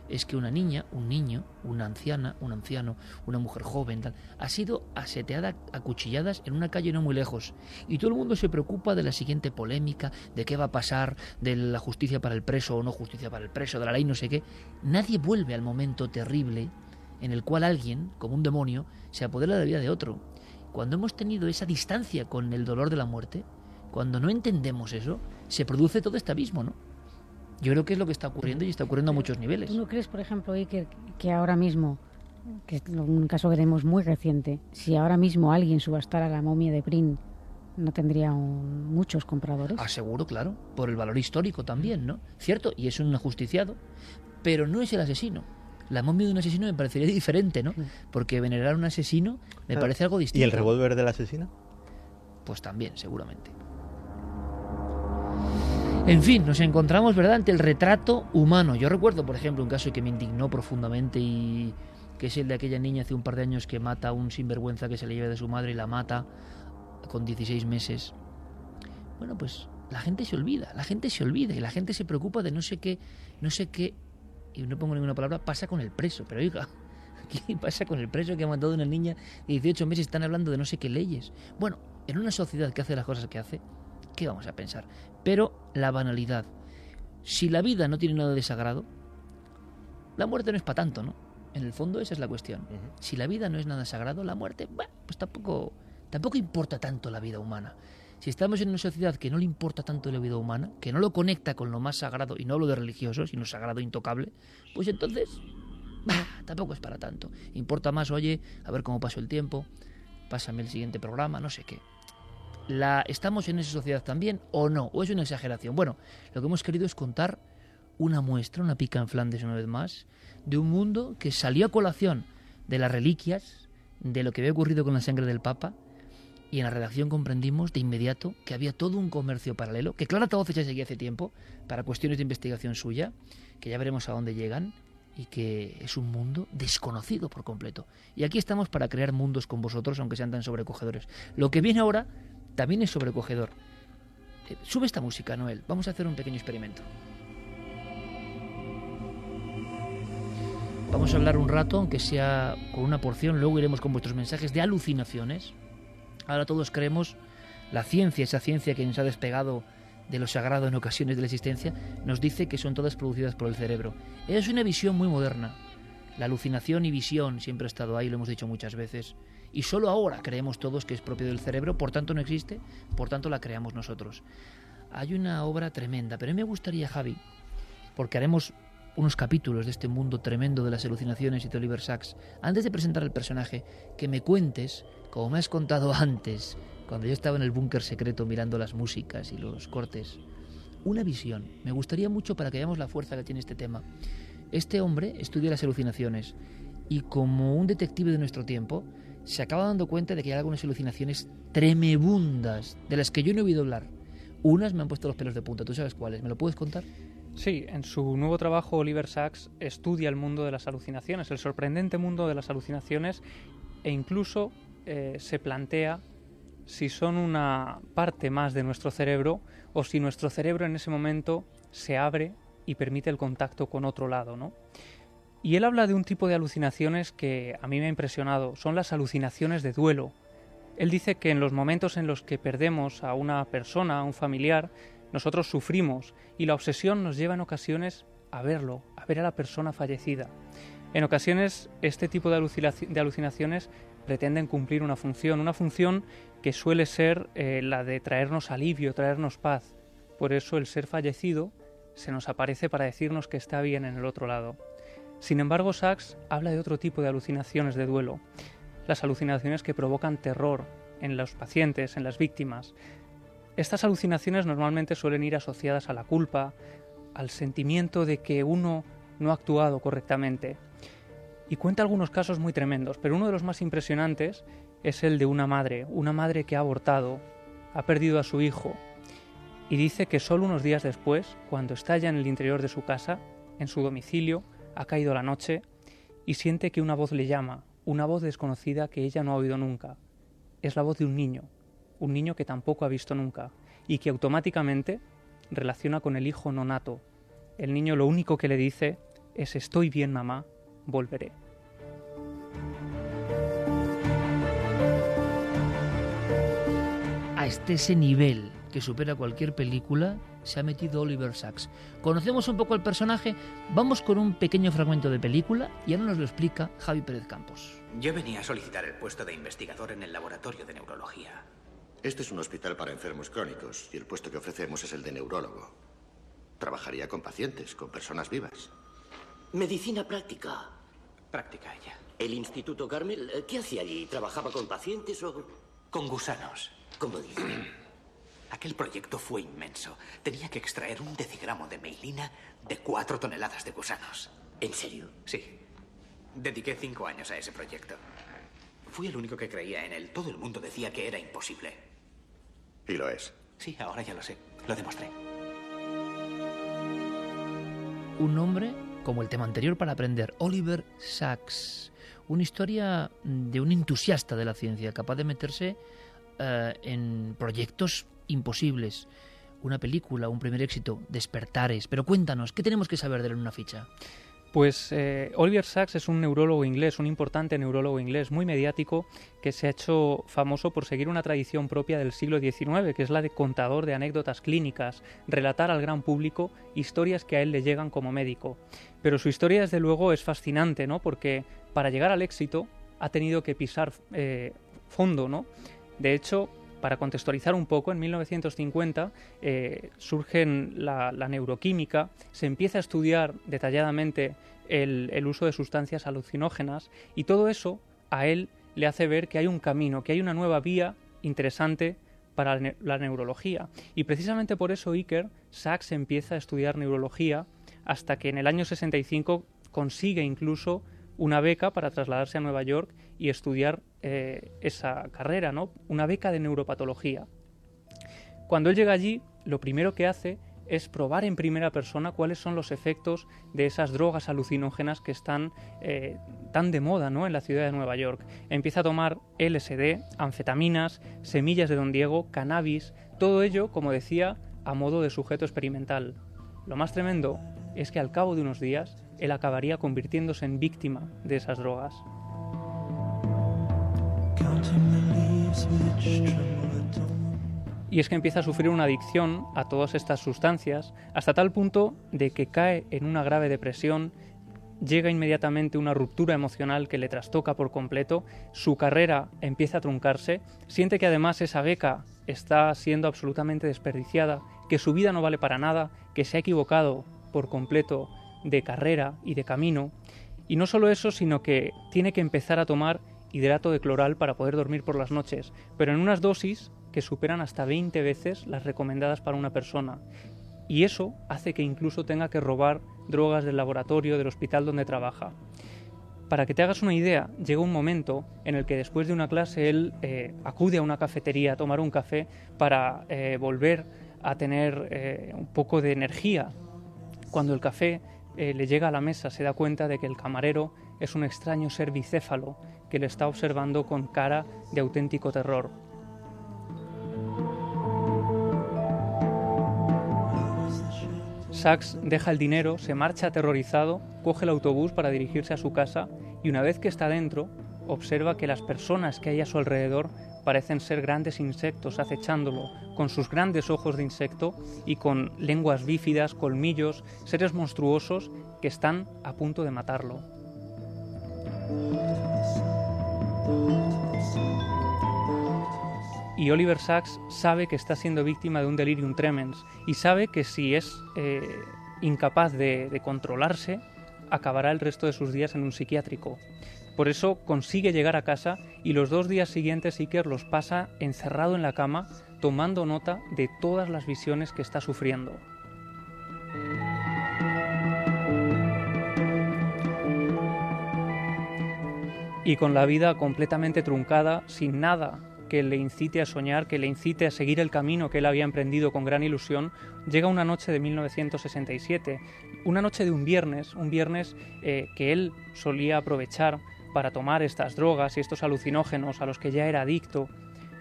es que una niña, un niño, una anciana, un anciano, una mujer joven, tal, ha sido aseteada a cuchilladas en una calle no muy lejos. Y todo el mundo se preocupa de la siguiente polémica, de qué va a pasar, de la justicia para el preso o no justicia para el preso, de la ley no sé qué. Nadie vuelve al momento terrible en el cual alguien, como un demonio, se apodera de la vida de otro. Cuando hemos tenido esa distancia con el dolor de la muerte, cuando no entendemos eso, se produce todo este abismo, ¿no? Yo creo que es lo que está ocurriendo y está ocurriendo a muchos niveles. ¿Tú no crees, por ejemplo, Iker, que ahora mismo, que es un caso que tenemos muy reciente, si ahora mismo alguien subastara la momia de Prin, no tendría un- muchos compradores? Aseguro, claro, por el valor histórico también, ¿no? Cierto, y es un ajusticiado, pero no es el asesino. La momia de un asesino me parecería diferente, ¿no? Porque venerar a un asesino me Claro. parece algo distinto. ¿Y el revólver del asesino? Pues también, seguramente. En fin, nos encontramos, ¿verdad?, ante el retrato humano. Yo recuerdo, por ejemplo, un caso que me indignó profundamente y que es el de aquella niña hace un par de años que mata a un sinvergüenza que se le lleva de su madre y la mata con 16 meses. Bueno, pues la gente se olvida, la gente se olvida y la gente se preocupa de no sé qué, no sé qué, y no pongo ninguna palabra, pasa con el preso. Pero oiga, ¿qué pasa con el preso que ha matado a una niña de 18 meses? Están hablando de no sé qué leyes. Bueno, en una sociedad que hace las cosas que hace, ¿qué vamos a pensar? Pero la banalidad. Si la vida no tiene nada de sagrado, la muerte no es para tanto, ¿no? En el fondo esa es la cuestión. Si la vida no es nada sagrado, la muerte, bueno, pues tampoco, tampoco importa tanto la vida humana. Si estamos en una sociedad que no le importa tanto la vida humana, que no lo conecta con lo más sagrado, y no hablo de religioso, sino sagrado intocable, pues entonces bah, tampoco es para tanto. Importa más, oye, a ver cómo pasó el tiempo, pásame el siguiente programa, no sé qué. La, ¿Estamos en esa sociedad también o no? ¿O es una exageración? Bueno, lo que hemos querido es contar una muestra, una pica en Flandes una vez más, de un mundo que salió a colación de las reliquias, de lo que había ocurrido con la sangre del Papa, y en la redacción comprendimos de inmediato que había todo un comercio paralelo, que Clara Tavoces ya seguía hace tiempo, para cuestiones de investigación suya, que ya veremos a dónde llegan, y que es un mundo desconocido por completo. Y aquí estamos para crear mundos con vosotros, aunque sean tan sobrecogedores. Lo que viene ahora también es sobrecogedor. Eh, sube esta música, Noel. Vamos a hacer un pequeño experimento. Vamos a hablar un rato, aunque sea con una porción, luego iremos con vuestros mensajes de alucinaciones. Ahora todos creemos la ciencia, esa ciencia que nos ha despegado de lo sagrado en ocasiones de la existencia, nos dice que son todas producidas por el cerebro. Es una visión muy moderna. La alucinación y visión siempre ha estado ahí, lo hemos dicho muchas veces. Y solo ahora creemos todos que es propio del cerebro, por tanto no existe, por tanto la creamos nosotros. Hay una obra tremenda, pero a mí me gustaría, Javi, porque haremos unos capítulos de este mundo tremendo de las alucinaciones y de Oliver Sacks, antes de presentar al personaje, que me cuentes, como me has contado antes, cuando yo estaba en el búnker secreto mirando las músicas y los cortes, una visión. Me gustaría mucho para que veamos la fuerza que tiene este tema. Este hombre estudia las alucinaciones y como un detective de nuestro tiempo, se acaba dando cuenta de que hay algunas alucinaciones tremebundas, de las que yo no he oído hablar. Unas me han puesto los pelos de punta, ¿tú sabes cuáles? ¿Me lo puedes contar? Sí, en su nuevo trabajo Oliver Sacks estudia el mundo de las alucinaciones, el sorprendente mundo de las alucinaciones e incluso eh, se plantea si son una parte más de nuestro cerebro o si nuestro cerebro en ese momento se abre y permite el contacto con otro lado, ¿no? Y él habla de un tipo de alucinaciones que a mí me ha impresionado, son las alucinaciones de duelo. Él dice que en los momentos en los que perdemos a una persona, a un familiar, nosotros sufrimos y la obsesión nos lleva en ocasiones a verlo, a ver a la persona fallecida. En ocasiones este tipo de, alucinaci- de alucinaciones pretenden cumplir una función, una función que suele ser eh, la de traernos alivio, traernos paz. Por eso el ser fallecido se nos aparece para decirnos que está bien en el otro lado. Sin embargo, Sachs habla de otro tipo de alucinaciones de duelo. las alucinaciones que provocan terror en los pacientes, en las víctimas. Estas alucinaciones normalmente suelen ir asociadas a la culpa, al sentimiento de que uno no ha actuado correctamente. Y cuenta algunos casos muy tremendos, pero uno de los más impresionantes es el de una madre, una madre que ha abortado, ha perdido a su hijo, y dice que solo unos días después, cuando está ya en el interior de su casa, en su domicilio, ha caído la noche y siente que una voz le llama, una voz desconocida que ella no ha oído nunca. Es la voz de un niño, un niño que tampoco ha visto nunca y que automáticamente relaciona con el hijo nonato. El niño lo único que le dice es estoy bien mamá, volveré. A este nivel que supera cualquier película se ha metido Oliver Sacks. Conocemos un poco el personaje, vamos con un pequeño fragmento de película y ahora nos lo explica Javi Pérez Campos. Yo venía a solicitar el puesto de investigador en el laboratorio de neurología. Este es un hospital para enfermos crónicos y el puesto que ofrecemos es el de neurólogo. Trabajaría con pacientes, con personas vivas. Medicina práctica. Práctica ella. ¿El Instituto Carmel eh, qué hacía allí? ¿Trabajaba con pacientes o...? Con gusanos. ¿Cómo dice? Aquel proyecto fue inmenso. Tenía que extraer un decigramo de meilina de cuatro toneladas de gusanos. ¿En serio? Sí. Dediqué cinco años a ese proyecto. Fui el único que creía en él. Todo el mundo decía que era imposible. Y lo es. Sí, ahora ya lo sé. Lo demostré. Un nombre como el tema anterior para aprender, Oliver Sacks. Una historia de un entusiasta de la ciencia, capaz de meterse eh, en proyectos imposibles. Una película, un primer éxito, Despertares. Pero cuéntanos, ¿qué tenemos que saber de él en una ficha? Pues eh, Oliver Sacks es un neurólogo inglés, un importante neurólogo inglés, muy mediático, que se ha hecho famoso por seguir una tradición propia del siglo XIX, que es la de contador de anécdotas clínicas, relatar al gran público historias que a él le llegan como médico. Pero su historia, desde luego, es fascinante, ¿no? Porque para llegar al éxito ha tenido que pisar eh, fondo, ¿no? De hecho, para contextualizar un poco, en 1950 eh, surge la, neuroquímica, se empieza a estudiar detalladamente el, uso de sustancias alucinógenas y todo eso a él le hace ver que hay un camino, que hay una nueva vía interesante para la neurología. Y precisamente por eso Iker Sachs empieza a estudiar neurología hasta que en el año 65 consigue incluso una beca para trasladarse a Nueva York y estudiar eh, esa carrera, ¿no? Una beca de neuropatología. Cuando él llega allí, lo primero que hace es probar en primera persona cuáles son los efectos de esas drogas alucinógenas que están eh, tan de moda ¿no? en la ciudad de Nueva York. Empieza a tomar LSD, anfetaminas, semillas de don Diego, cannabis, todo ello, como decía, a modo de sujeto experimental. Lo más tremendo es que al cabo de unos días él acabaría convirtiéndose en víctima de esas drogas. Y es que empieza a sufrir una adicción a todas estas sustancias hasta tal punto de que cae en una grave depresión, llega inmediatamente una ruptura emocional que le trastoca por completo, su carrera empieza a truncarse, siente que además esa beca está siendo absolutamente desperdiciada, que su vida no vale para nada, que se ha equivocado por completo de carrera y de camino. Y no solo eso, sino que tiene que empezar a tomar hidrato de cloral para poder dormir por las noches, pero en unas dosis que superan hasta 20 veces las recomendadas para una persona. Y eso hace que incluso tenga que robar drogas del laboratorio, del hospital donde trabaja. Para que te hagas una idea, llega un momento en el que después de una clase él eh, acude a una cafetería a tomar un café para eh, volver a tener eh, un poco de energía. Cuando el café eh, le llega a la mesa se da cuenta de que el camarero es un extraño ser bicéfalo que le está observando con cara de auténtico terror. Sachs deja el dinero, se marcha aterrorizado, coge el autobús para dirigirse a su casa y una vez que está dentro, observa que las personas que hay a su alrededor parecen ser grandes insectos acechándolo, con sus grandes ojos de insecto y con lenguas bífidas, colmillos, seres monstruosos que están a punto de matarlo. Y Oliver Sacks sabe que está siendo víctima de un delirium tremens y sabe que si es eh, incapaz de controlarse, acabará el resto de sus días en un psiquiátrico. Por eso consigue llegar a casa y los dos días siguientes Iker los pasa encerrado en la cama, tomando nota de todas las visiones que está sufriendo. Y con la vida completamente truncada, sin nada que le incite a soñar, que le incite a seguir el camino que él había emprendido con gran ilusión, llega una noche de 1967, una noche de un viernes, un viernes eh, que él solía aprovechar para tomar estas drogas y estos alucinógenos a los que ya era adicto.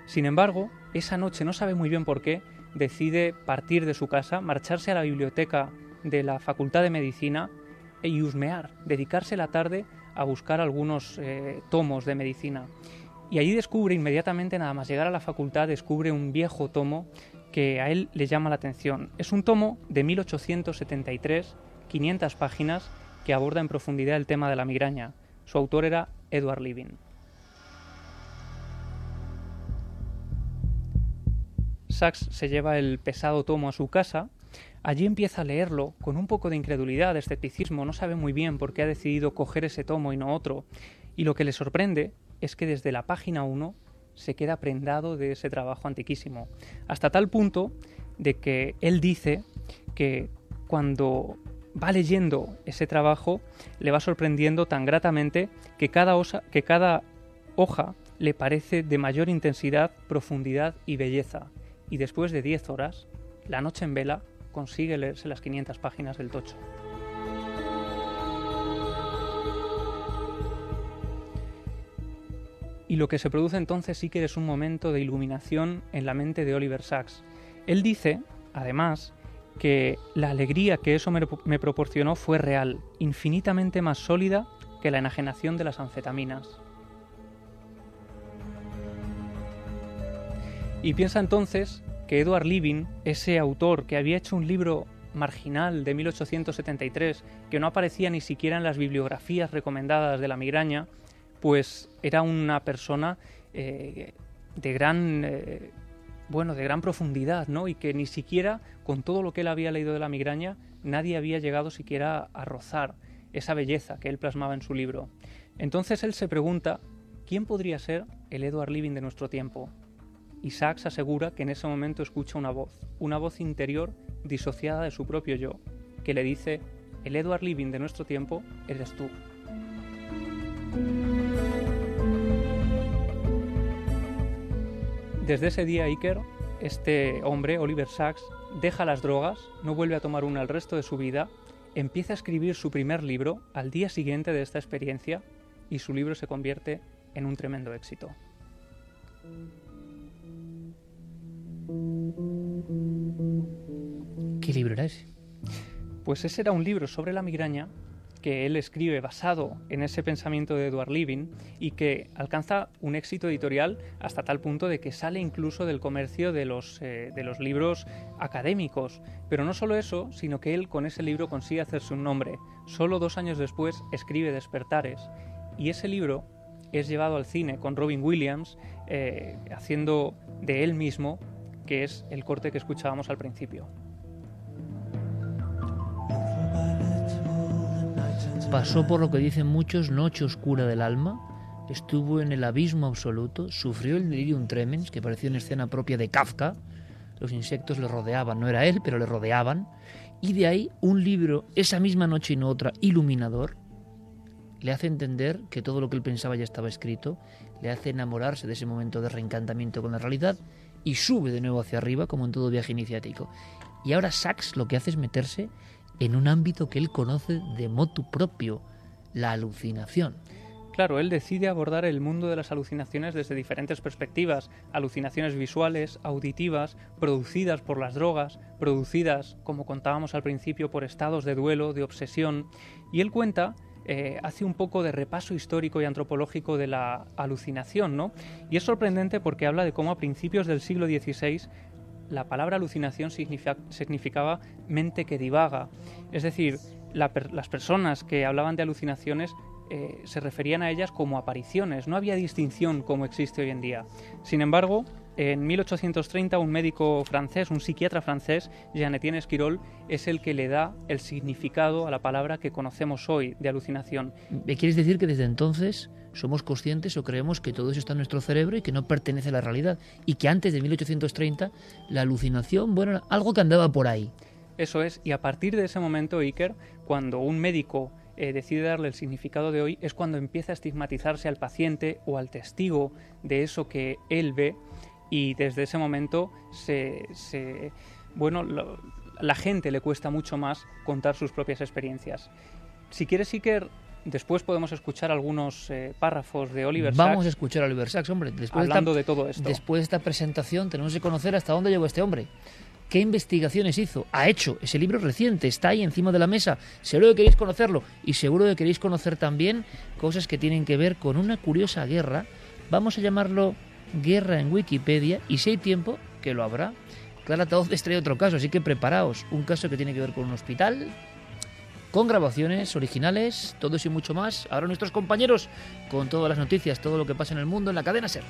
Sin embargo, esa noche no sabe muy bien por qué, decide partir de su casa, marcharse a la biblioteca de la Facultad de Medicina y husmear, dedicarse la tarde a buscar algunos eh, tomos de medicina. Y allí descubre inmediatamente, nada más llegar a la facultad, descubre un viejo tomo que a él le llama la atención. Es un tomo de 1873, 500 páginas, que aborda en profundidad el tema de la migraña. Su autor era Edward Living. Sachs se lleva el pesado tomo a su casa. Allí empieza a leerlo con un poco de incredulidad, de escepticismo, no sabe muy bien por qué ha decidido coger ese tomo y no otro. Y lo que le sorprende es que desde la página 1 se queda prendado de ese trabajo antiquísimo, hasta tal punto de que él dice que cuando va leyendo ese trabajo le va sorprendiendo tan gratamente que cada, hoja le parece de mayor intensidad, profundidad y belleza. Y después de 10 horas, la noche en vela consigue leerse las 500 páginas del tocho. Y lo que se produce entonces sí que es un momento de iluminación en la mente de Oliver Sacks. Él dice, además, que la alegría que eso me, proporcionó fue real, infinitamente más sólida que la enajenación de las anfetaminas. Y piensa entonces que Edward Living, ese autor que había hecho un libro marginal de 1873, que no aparecía ni siquiera en las bibliografías recomendadas de la migraña, pues era una persona eh, de gran eh, bueno, de gran profundidad, ¿no? Y que ni siquiera con todo lo que él había leído de la migraña, nadie había llegado siquiera a rozar esa belleza que él plasmaba en su libro. Entonces él se pregunta, ¿quién podría ser el Edward Living de nuestro tiempo? Y Sachs asegura que en ese momento escucha una voz, una voz interior disociada de su propio yo, que le dice, el Edward Living de nuestro tiempo eres tú. Desde ese día, Iker, este hombre, Oliver Sacks, deja las drogas, no vuelve a tomar una el resto de su vida, empieza a escribir su primer libro al día siguiente de esta experiencia y su libro se convierte en un tremendo éxito. ¿Qué libro era ese? Pues ese era un libro sobre la migraña que él escribe basado en ese pensamiento de Edward Living y que alcanza un éxito editorial hasta tal punto de que sale incluso del comercio de los, eh, de los libros académicos. Pero no solo eso, sino que él con ese libro consigue hacerse un nombre. Solo dos años después escribe Despertares y ese libro es llevado al cine con Robin Williams eh, haciendo de él mismo, que es el corte que escuchábamos al principio. Pasó por lo que dicen muchos noche oscura del alma, estuvo en el abismo absoluto, sufrió el delirium tremens, que parecía una escena propia de Kafka, los insectos le rodeaban, no era él, pero le rodeaban, y de ahí un libro, esa misma noche y no otra, iluminador, le hace entender que todo lo que él pensaba ya estaba escrito, le hace enamorarse de ese momento de reencantamiento con la realidad y sube de nuevo hacia arriba como en todo viaje iniciático. Y ahora Sachs lo que hace es meterse en un ámbito que él conoce de motu propio, la alucinación. Claro, él decide abordar el mundo de las alucinaciones desde diferentes perspectivas, alucinaciones visuales, auditivas, producidas por las drogas, producidas, como contábamos al principio, por estados de duelo, de obsesión, y él cuenta eh, hace un poco de repaso histórico y antropológico de la alucinación, ¿no? Y es sorprendente porque habla de cómo a principios del siglo XVI la palabra alucinación significaba mente que divaga. Es decir, las personas que hablaban de alucinaciones eh, se referían a ellas como apariciones, no había distinción como existe hoy en día. Sin embargo, En 1830 un médico francés, un psiquiatra francés, Jean-Étienne Esquirol, es el que le da el significado a la palabra que conocemos hoy de alucinación. ¿Me quieres decir que desde entonces somos conscientes o creemos que todo eso está en nuestro cerebro y que no pertenece a la realidad? Y que antes de 1830 la alucinación, bueno, algo que andaba por ahí. Eso es, y a partir de ese momento, Iker, cuando un médico eh, decide darle el significado de hoy, es cuando empieza a estigmatizarse al paciente o al testigo de eso que él ve, y desde ese momento se, se bueno, lo- la gente le cuesta mucho más contar sus propias experiencias. Si quieres, Iker, después podemos escuchar algunos eh, párrafos de Oliver Vamos a Sacks escuchar a Oliver Sacks, hombre. Después hablando esta, de todo esto. Después de esta presentación tenemos que conocer hasta dónde llegó este hombre. ¿Qué investigaciones hizo? Ha hecho ese libro reciente, está ahí encima de la mesa. Seguro que queréis conocerlo y seguro que queréis conocer también cosas que tienen que ver con una curiosa guerra. Vamos a llamarlo guerra en Wikipedia y si hay tiempo, que lo habrá. Clara Taoz les trae otro caso, así que preparaos. Un caso que tiene que ver con un hospital, con grabaciones originales, todo eso y mucho más. Ahora nuestros compañeros con todas las noticias, todo lo que pasa en el mundo en la cadena SER.